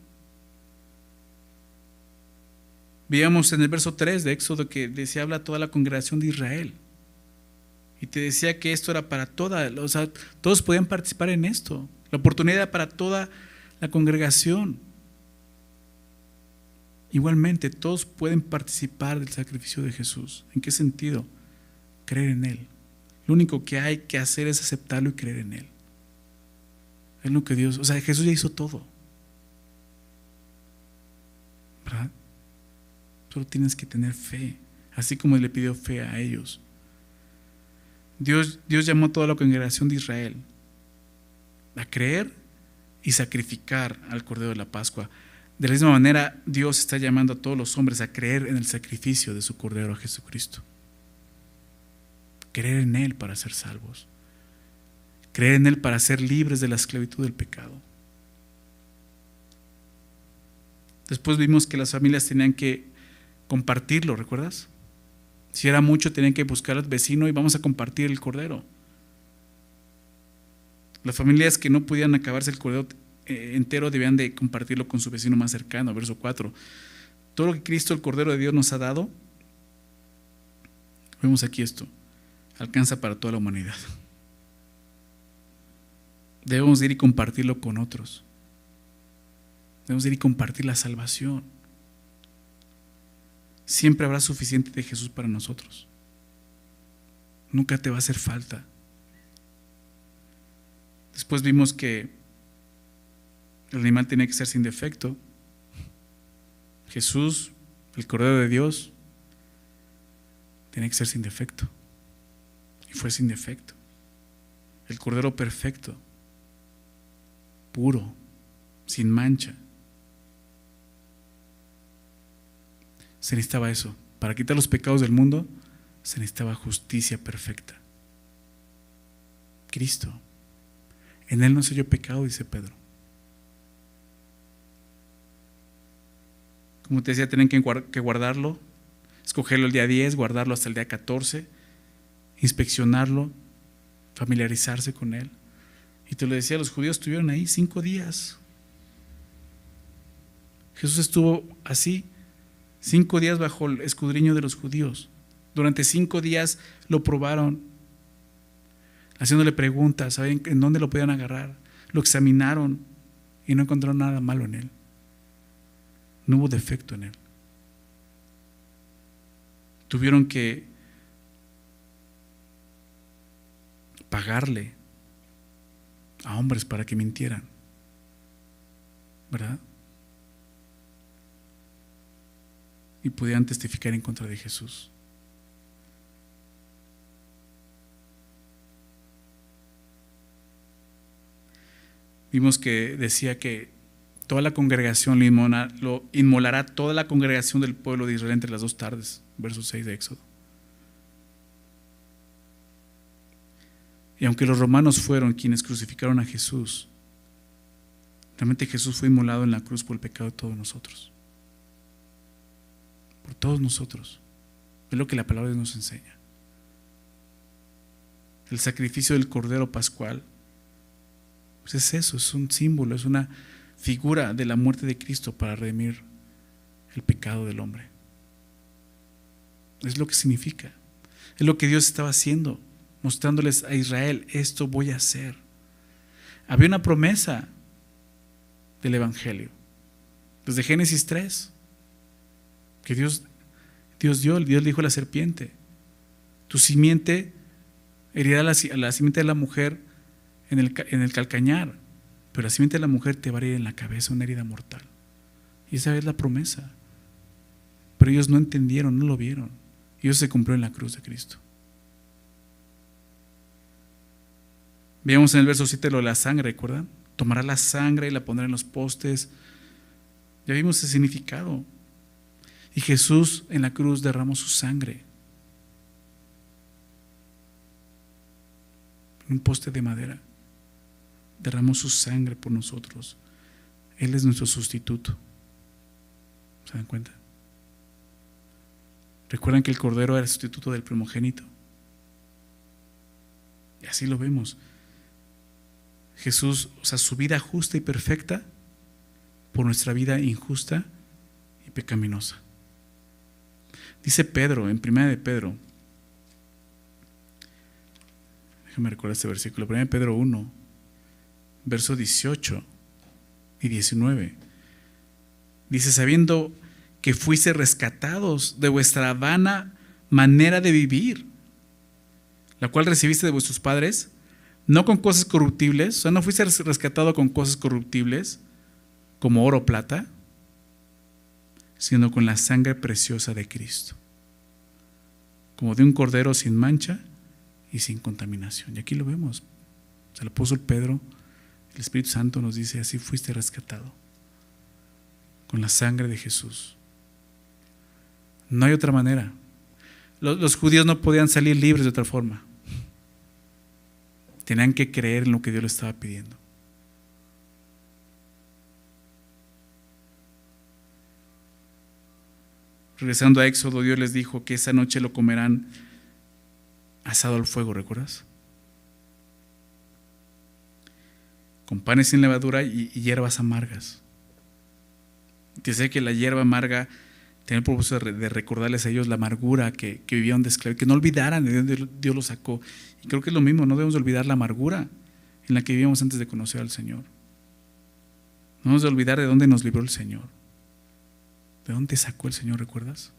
Veíamos en el verso 3 de Éxodo que se habla toda la congregación de Israel. Y te decía que esto era para toda, o sea, todos podían participar en esto. La oportunidad para toda la congregación. Igualmente, todos pueden participar del sacrificio de Jesús. ¿En qué sentido? Creer en Él. Lo único que hay que hacer es aceptarlo y creer en Él. Es lo que Dios, o sea, Jesús ya hizo todo. ¿Verdad? Solo tienes que tener fe, así como le pidió fe a ellos. Dios, Dios llamó a toda la congregación de Israel a creer y sacrificar al Cordero de la Pascua. De la misma manera, Dios está llamando a todos los hombres a creer en el sacrificio de su Cordero a Jesucristo. Creer en Él para ser salvos. Creer en Él para ser libres de la esclavitud del pecado. Después vimos que las familias tenían que compartirlo, ¿recuerdas? Si era mucho, tenían que buscar al vecino y vamos a compartir el cordero. Las familias que no podían acabarse el cordero eh, entero debían de compartirlo con su vecino más cercano, verso 4. Todo lo que Cristo, el Cordero de Dios, nos ha dado, vemos aquí esto, alcanza para toda la humanidad. Debemos ir y compartirlo con otros. Debemos ir y compartir la salvación siempre habrá suficiente de Jesús para nosotros. Nunca te va a hacer falta. Después vimos que el animal tenía que ser sin defecto. Jesús, el Cordero de Dios, tenía que ser sin defecto. Y fue sin defecto. El Cordero perfecto, puro, sin mancha. Se necesitaba eso. Para quitar los pecados del mundo, se necesitaba justicia perfecta. Cristo. En Él no se halló pecado, dice Pedro. Como te decía, tienen que guardarlo, escogerlo el día 10, guardarlo hasta el día 14, inspeccionarlo, familiarizarse con Él. Y te lo decía, los judíos estuvieron ahí cinco días. Jesús estuvo así, cinco días bajo el escudriño de los judíos. Durante cinco días lo probaron, haciéndole preguntas, ¿saben en dónde lo podían agarrar? Lo examinaron y no encontraron nada malo en él. No hubo defecto en él. Tuvieron que pagarle a hombres para que mintieran. ¿Verdad? Y pudieran testificar en contra de Jesús. Vimos que decía que toda la congregación lo inmolará toda la congregación del pueblo de Israel entre las dos tardes, verso 6 de Éxodo. Y aunque los romanos fueron quienes crucificaron a Jesús, realmente Jesús fue inmolado en la cruz por el pecado de todos nosotros. Por todos nosotros. Es lo que la palabra Dios nos enseña. El sacrificio del Cordero Pascual pues es eso, es un símbolo, es una figura de la muerte de Cristo para redimir el pecado del hombre. Es lo que significa. Es lo que Dios estaba haciendo, mostrándoles a Israel, esto voy a hacer. Había una promesa del Evangelio, desde Génesis 3, que Dios, Dios dio, Dios dijo a la serpiente, tu simiente herirá la, la simiente de la mujer en el, calcañar, pero la simiente de la mujer te va a herir en la cabeza una herida mortal. Y esa es la promesa. Pero ellos no entendieron, no lo vieron. Y eso se cumplió en la cruz de Cristo. Veamos en el verso 7 lo de la sangre, ¿recuerdan? Tomará la sangre y la pondrá en los postes. Ya vimos el significado. Y Jesús en la cruz derramó su sangre. En un poste de madera derramó su sangre por nosotros. Él es nuestro sustituto. ¿Se dan cuenta? Recuerdan que el Cordero era el sustituto del primogénito. Y así lo vemos. Jesús, o sea, su vida justa y perfecta por nuestra vida injusta y pecaminosa. Dice Pedro, en primera de Pedro, déjame recordar este versículo, primera de Pedro 1, verso 18 y 19. Dice, sabiendo que fuiste rescatados de vuestra vana manera de vivir, la cual recibiste de vuestros padres, no con cosas corruptibles, o sea, no fuiste rescatado con cosas corruptibles, como oro o plata, sino con la sangre preciosa de Cristo, como de un cordero sin mancha y sin contaminación. Y aquí lo vemos. el apóstol Pedro el Espíritu Santo nos dice, así fuiste rescatado, con la sangre de Jesús. No hay otra manera. Los, judíos no podían salir libres de otra forma. Tenían que creer en lo que Dios les estaba pidiendo. Regresando a Éxodo, Dios les dijo que esa noche lo comerán asado al fuego, ¿recuerdas? Con panes sin levadura y, hierbas amargas. Dice que la hierba amarga tiene el propósito de, recordarles a ellos la amargura que, vivían de esclavitud, que no olvidaran de dónde Dios los sacó. Y creo que es lo mismo, no debemos olvidar la amargura en la que vivíamos antes de conocer al Señor. No debemos de olvidar de dónde nos libró el Señor. ¿De dónde sacó el Señor, recuerdas?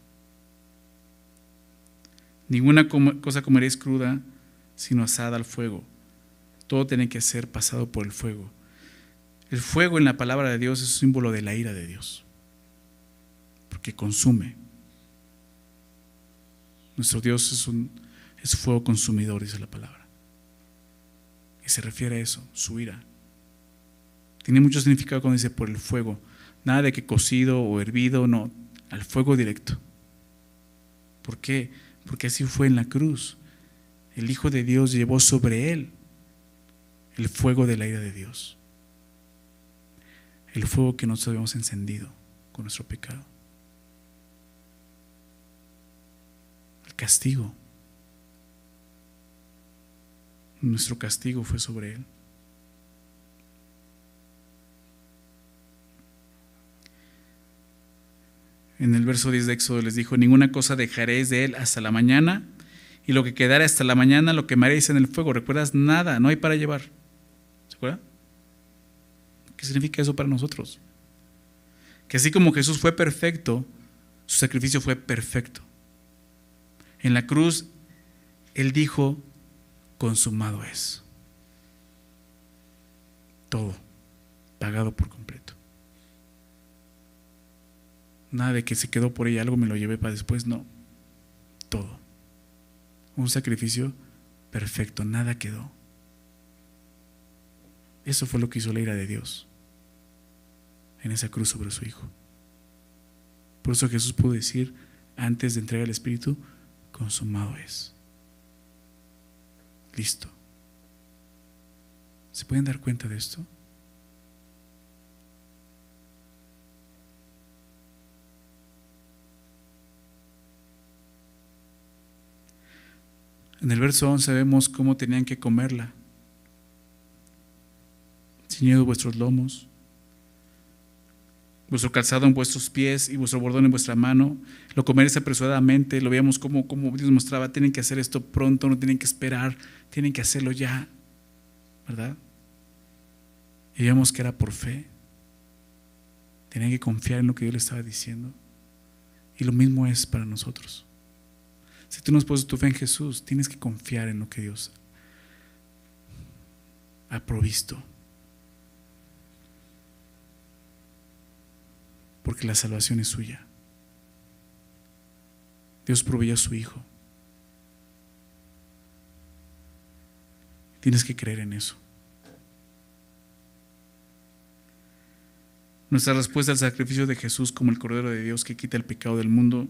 Ninguna cosa comeréis cruda, sino asada al fuego todo tiene que ser pasado por el fuego. El fuego en la palabra de Dios es un símbolo de la ira de Dios, porque consume. Nuestro Dios es un es fuego consumidor, dice la palabra. Y se refiere a eso, su ira. Tiene mucho significado cuando dice por el fuego. Nada de que cocido o hervido, no, al fuego directo. ¿Por qué? porque así fue en la cruz. El Hijo de Dios llevó sobre él el fuego de la ira de Dios. El fuego que nosotros habíamos encendido con nuestro pecado. El castigo. Nuestro castigo fue sobre él. En el verso 10 de Éxodo les dijo, ninguna cosa dejaréis de él hasta la mañana, y lo que quedare hasta la mañana lo quemaréis en el fuego. ¿Recuerdas? Nada, no hay para llevar. ¿Qué significa eso para nosotros? Que así como Jesús fue perfecto, su sacrificio fue perfecto. En la cruz, Él dijo, consumado es. Todo, pagado por completo. Nada de que se quedó por ella, algo me lo llevé para después, no. Todo. Un sacrificio perfecto, nada quedó. Eso fue lo que hizo la ira de Dios en esa cruz sobre su Hijo. Por eso Jesús pudo decir, antes de entregar el Espíritu, consumado es. Listo. ¿Se pueden dar cuenta de esto? En el verso 11 vemos cómo tenían que comerla. Vuestros lomos, vuestro calzado en vuestros pies y vuestro bordón en vuestra mano. Lo comeréis apresuradamente. Lo veíamos como, como Dios mostraba. Tienen que hacer esto pronto, no tienen que esperar, tienen que hacerlo ya. ¿Verdad? Y vemos que era por fe. Tenían que confiar en lo que Dios le estaba diciendo. Y lo mismo es para nosotros. Si tú no has puesto tu fe en Jesús, tienes que confiar en lo que Dios ha provisto. Porque la salvación es suya. Dios proveyó a su Hijo. Tienes que creer en eso. Nuestra respuesta al sacrificio de Jesús como el Cordero de Dios que quita el pecado del mundo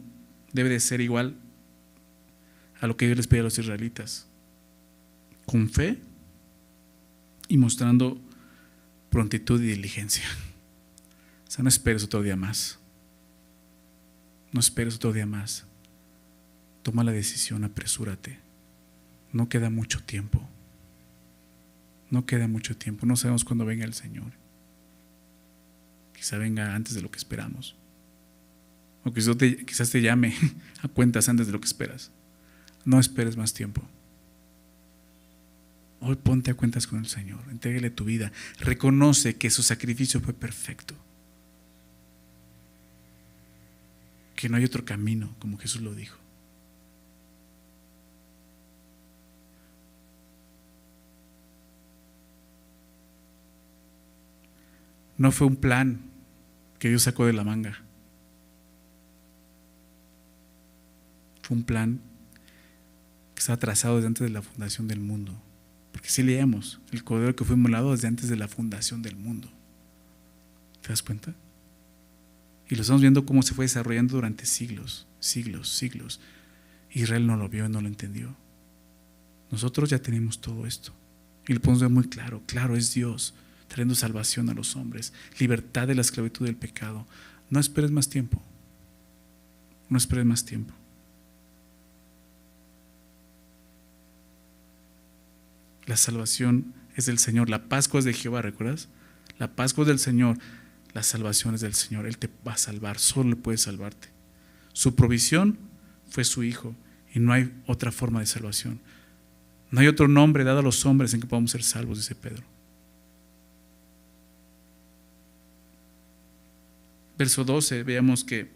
debe de ser igual a lo que Dios les pide a los israelitas. Con fe y mostrando prontitud y diligencia. O sea, no esperes otro día más. No esperes otro día más. Toma la decisión, apresúrate. No queda mucho tiempo. No queda mucho tiempo. No sabemos cuándo venga el Señor. Quizá venga antes de lo que esperamos. O quizás te, quizás te llame a cuentas antes de lo que esperas. No esperes más tiempo. Hoy ponte a cuentas con el Señor, entrégale tu vida, reconoce que su sacrificio fue perfecto, que no hay otro camino, como Jesús lo dijo. No fue un plan que Dios sacó de la manga. Fue un plan que estaba trazado desde antes de la fundación del mundo. Porque si leemos, el cordero que fue molado desde antes de la fundación del mundo. ¿Te das cuenta? Y lo estamos viendo cómo se fue desarrollando durante siglos, siglos, siglos. Israel no lo vio y no lo entendió. Nosotros ya tenemos todo esto. Y lo podemos ver muy claro. Claro, es Dios trayendo salvación a los hombres, libertad de la esclavitud del pecado. No esperes más tiempo. No esperes más tiempo. La salvación es del Señor. La Pascua es de Jehová, ¿recuerdas? La Pascua es del Señor. La salvación es del Señor. Él te va a salvar. Solo le puede salvarte. Su provisión fue su Hijo. Y no hay otra forma de salvación. No hay otro nombre dado a los hombres en que podamos ser salvos, dice Pedro. Verso 12, veamos que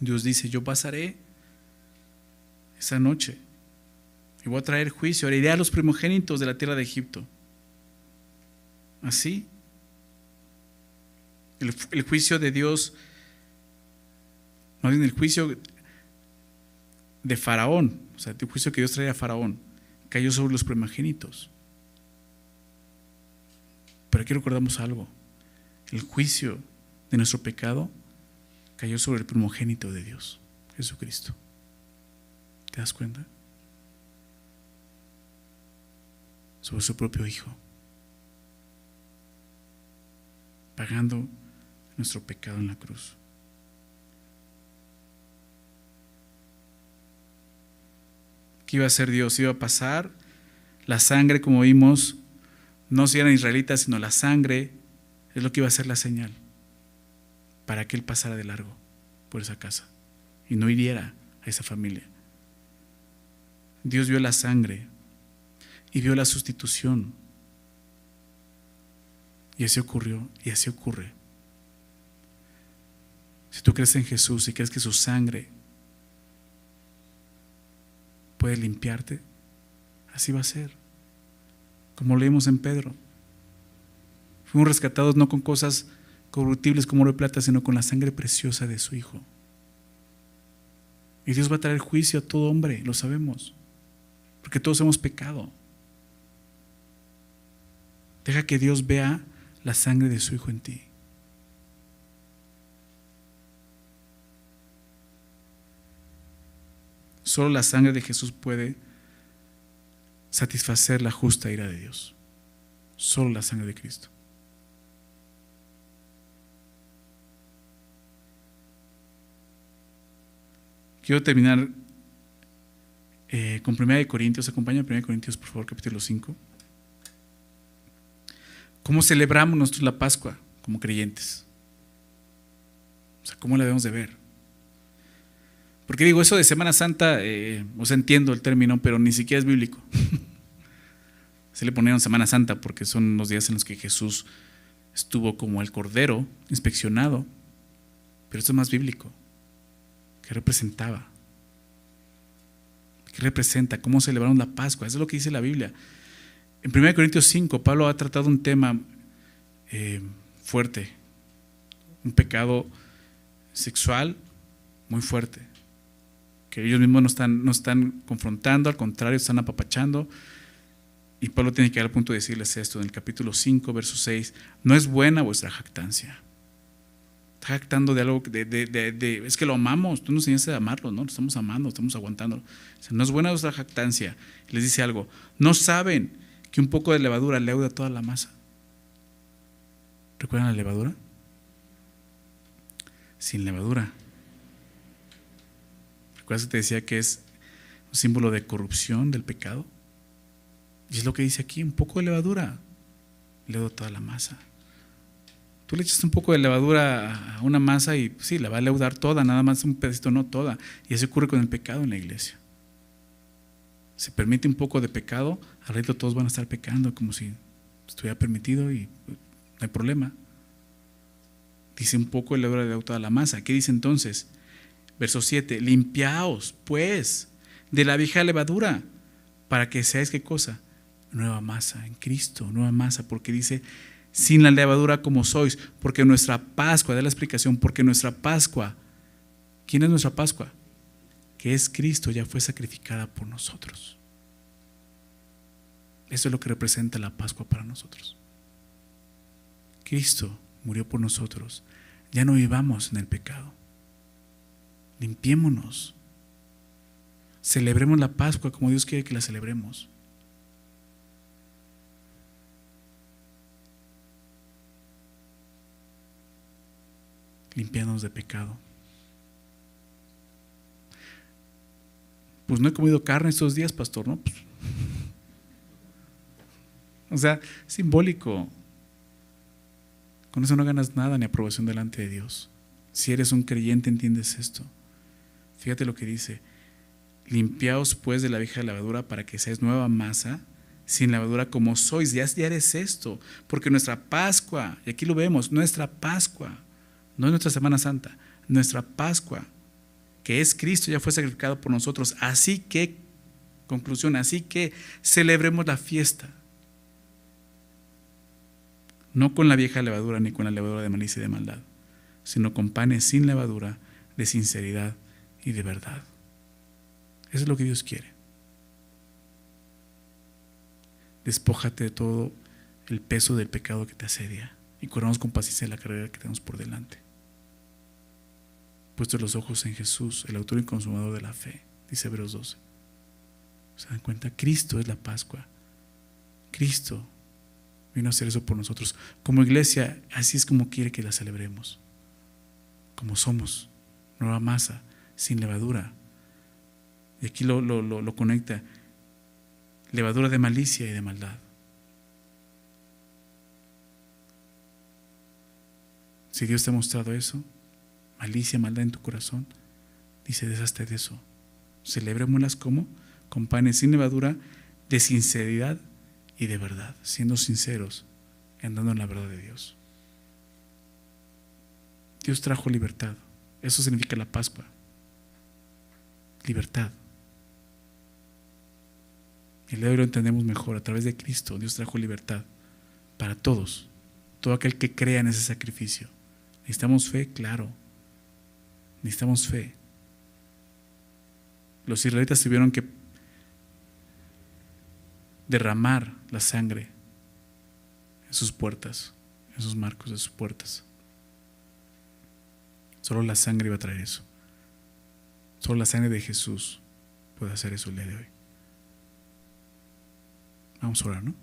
Dios dice, yo pasaré esa noche y voy a traer juicio, heriré a los primogénitos de la tierra de Egipto. Así. El, juicio de Dios, más bien el juicio de Faraón, o sea, el juicio que Dios traía a Faraón, cayó sobre los primogénitos. Pero aquí recordamos algo. El juicio de nuestro pecado cayó sobre el primogénito de Dios, Jesucristo. ¿Te das cuenta? Sobre su propio Hijo. Pagando nuestro pecado en la cruz. ¿Qué iba a hacer Dios? Iba a pasar la sangre, como vimos, no si eran israelitas, sino la sangre es lo que iba a ser la señal para que Él pasara de largo por esa casa y no hiriera a esa familia. Dios vio la sangre y vio la sustitución. Y así ocurrió y así ocurre. Si tú crees en Jesús y crees que su sangre puede limpiarte, así va a ser. Como leemos en Pedro. Fuimos rescatados no con cosas corruptibles como oro y plata, sino con la sangre preciosa de su Hijo. Y Dios va a traer juicio a todo hombre, lo sabemos, porque todos hemos pecado. Deja que Dios vea la sangre de su Hijo en ti. Solo la sangre de Jesús puede satisfacer la justa ira de Dios. Solo la sangre de Cristo. Quiero terminar eh, con 1 Corintios. Acompaña a 1 Corintios, por favor, capítulo 5. ¿Cómo celebramos nosotros la Pascua como creyentes? O sea, ¿cómo la debemos de ver? Porque digo, eso de Semana Santa, eh, os entiendo el término, pero ni siquiera es bíblico. Se le ponieron Semana Santa porque son los días en los que Jesús estuvo como el Cordero inspeccionado. Pero esto es más bíblico. ¿Qué representaba? ¿Qué representa? ¿Cómo celebraron la Pascua? Eso es lo que dice la Biblia. En 1 Corintios 5, Pablo ha tratado un tema eh, fuerte, un pecado sexual muy fuerte que ellos mismos no están, no están confrontando, al contrario, están apapachando. Y Pablo tiene que llegar al punto de decirles esto en el capítulo 5, verso 6, no es buena vuestra jactancia. Está jactando de algo, de, es que lo amamos, tú nos enseñaste a amarlo, ¿no? Lo estamos amando, estamos aguantando. no es buena vuestra jactancia. les dice algo, no saben que un poco de levadura leuda toda la masa. ¿Recuerdan la levadura? Sin levadura ¿Recuerdas que te decía que es un símbolo de corrupción, del pecado? Y es lo que dice aquí, un poco de levadura, le toda la masa. Tú le echas un poco de levadura a una masa y sí, la va a leudar toda, nada más un pedacito, no toda. Y eso ocurre con el pecado en la iglesia. Se permite un poco de pecado, al resto todos van a estar pecando como si estuviera permitido y pues, no hay problema. Dice un poco de levadura de toda la masa. ¿Qué dice entonces? Verso 7, limpiaos pues de la vieja levadura para que seáis qué cosa? Nueva masa en Cristo, nueva masa, porque dice, sin la levadura como sois, porque nuestra Pascua, da la explicación, porque nuestra Pascua, ¿quién es nuestra Pascua? Que es Cristo, ya fue sacrificada por nosotros. Eso es lo que representa la Pascua para nosotros. Cristo murió por nosotros. Ya no vivamos en el pecado. Limpiémonos. Celebremos la Pascua como Dios quiere que la celebremos. Limpiándonos de pecado. Pues no he comido carne estos días, pastor, ¿no? O sea, simbólico. Con eso no ganas nada ni aprobación delante de Dios. Si eres un creyente, entiendes esto. Fíjate lo que dice. Limpiaos pues de la vieja lavadura para que seáis nueva masa, sin lavadura como sois. Ya, ya eres esto. Porque nuestra Pascua, y aquí lo vemos, nuestra Pascua, no es nuestra Semana Santa, nuestra Pascua, que es Cristo, ya fue sacrificado por nosotros. Así que, conclusión, así que celebremos la fiesta. No con la vieja levadura ni con la levadura de malicia y de maldad, sino con panes sin levadura, de sinceridad y de verdad. Eso es lo que Dios quiere. Despójate de todo el peso del pecado que te asedia y corramos con paciencia la carrera que tenemos por delante. Puestos los ojos en Jesús, el autor y consumador de la fe, dice Hebreos 12. ¿Se dan cuenta? Cristo es la Pascua. Cristo vino a hacer eso por nosotros. Como iglesia, así es como quiere que la celebremos. Como somos, nueva masa, sin levadura. Y aquí lo, lo, lo, conecta. Levadura de malicia y de maldad. Si Dios te ha mostrado eso, malicia, maldad en tu corazón, dice, deshazte de eso. Celebrémoslas como con panes sin levadura, de sinceridad y de verdad, siendo sinceros, andando en la verdad de Dios. Dios trajo libertad. Eso significa la Pascua. Libertad. El día de hoy lo entendemos mejor. A través de Cristo, Dios trajo libertad para todos. Todo aquel que crea en ese sacrificio. Necesitamos fe, claro. Necesitamos fe. Los israelitas tuvieron que derramar la sangre en sus puertas, en sus marcos de sus puertas. Solo la sangre iba a traer eso. Solo la sangre de Jesús puede hacer eso el día de hoy. Vamos a orar, ¿no?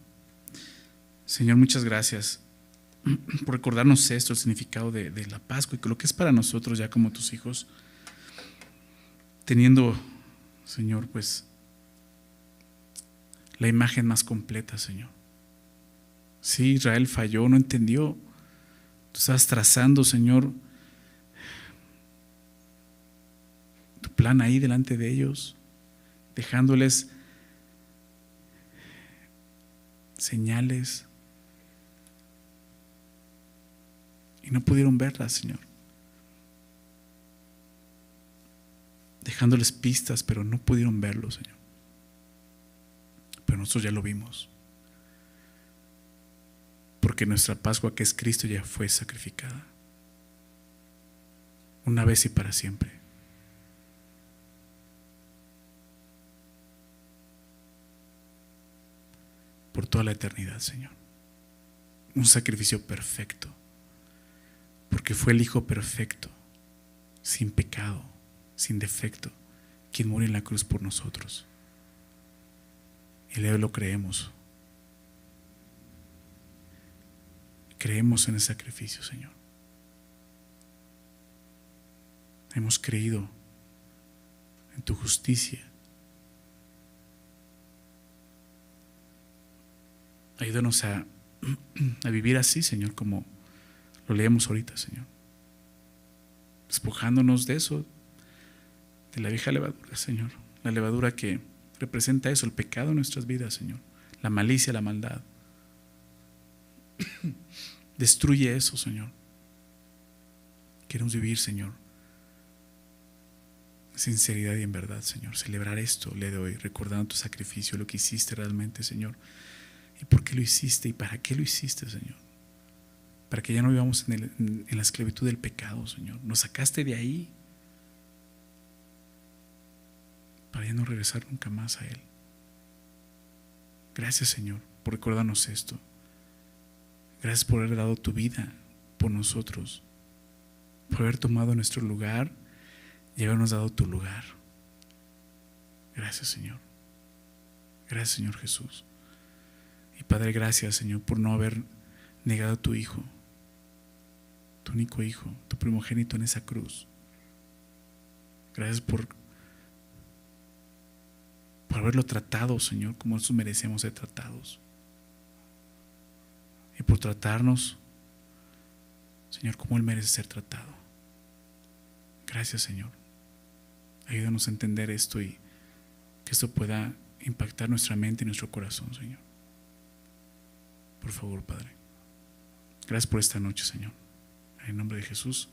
Señor, muchas gracias por recordarnos esto, el significado de, la Pascua y lo que es para nosotros ya como tus hijos, teniendo, Señor, pues la imagen más completa, Señor. Sí, Israel falló, no entendió. Tú estás trazando, Señor, plan ahí delante de ellos, dejándoles señales. Y no pudieron verlas, Señor. Dejándoles pistas, pero no pudieron verlo, Señor pero nosotros ya lo vimos. Porque nuestra Pascua, que es Cristo, ya fue sacrificada. Una vez y para siempre. Por toda la eternidad, Señor. Un sacrificio perfecto. Porque fue el Hijo perfecto, sin pecado, sin defecto, quien murió en la cruz por nosotros. Y hoy lo creemos. Creemos en el sacrificio, Señor. Hemos creído en tu justicia. Ayúdanos a, vivir así, Señor, como lo leemos ahorita, Señor. Despojándonos de eso, de la vieja levadura, Señor. La levadura que representa eso, el pecado en nuestras vidas, Señor. La malicia, la maldad. Destruye eso, Señor. Queremos vivir, Señor. Sinceridad y en verdad, Señor. Celebrar esto le doy, recordando tu sacrificio, lo que hiciste realmente, Señor. ¿Y por qué lo hiciste? ¿Y para qué lo hiciste, Señor? Para que ya no vivamos en, la esclavitud del pecado, Señor. Nos sacaste de ahí para ya no regresar nunca más a Él. Gracias Señor por recordarnos esto. Gracias por haber dado tu vida por nosotros, por haber tomado nuestro lugar y habernos dado tu lugar. Gracias Señor. Gracias Señor Jesús. Padre, gracias Señor por no haber negado a tu Hijo, tu único Hijo, tu primogénito en esa cruz. Gracias por por haberlo tratado, Señor, como nosotros merecemos ser tratados. Y por tratarnos, Señor, como Él merece ser tratado. Gracias, Señor. Ayúdanos a entender esto y que esto pueda impactar nuestra mente y nuestro corazón, Señor. Por favor, Padre. Gracias por esta noche, Señor. En el nombre de Jesús.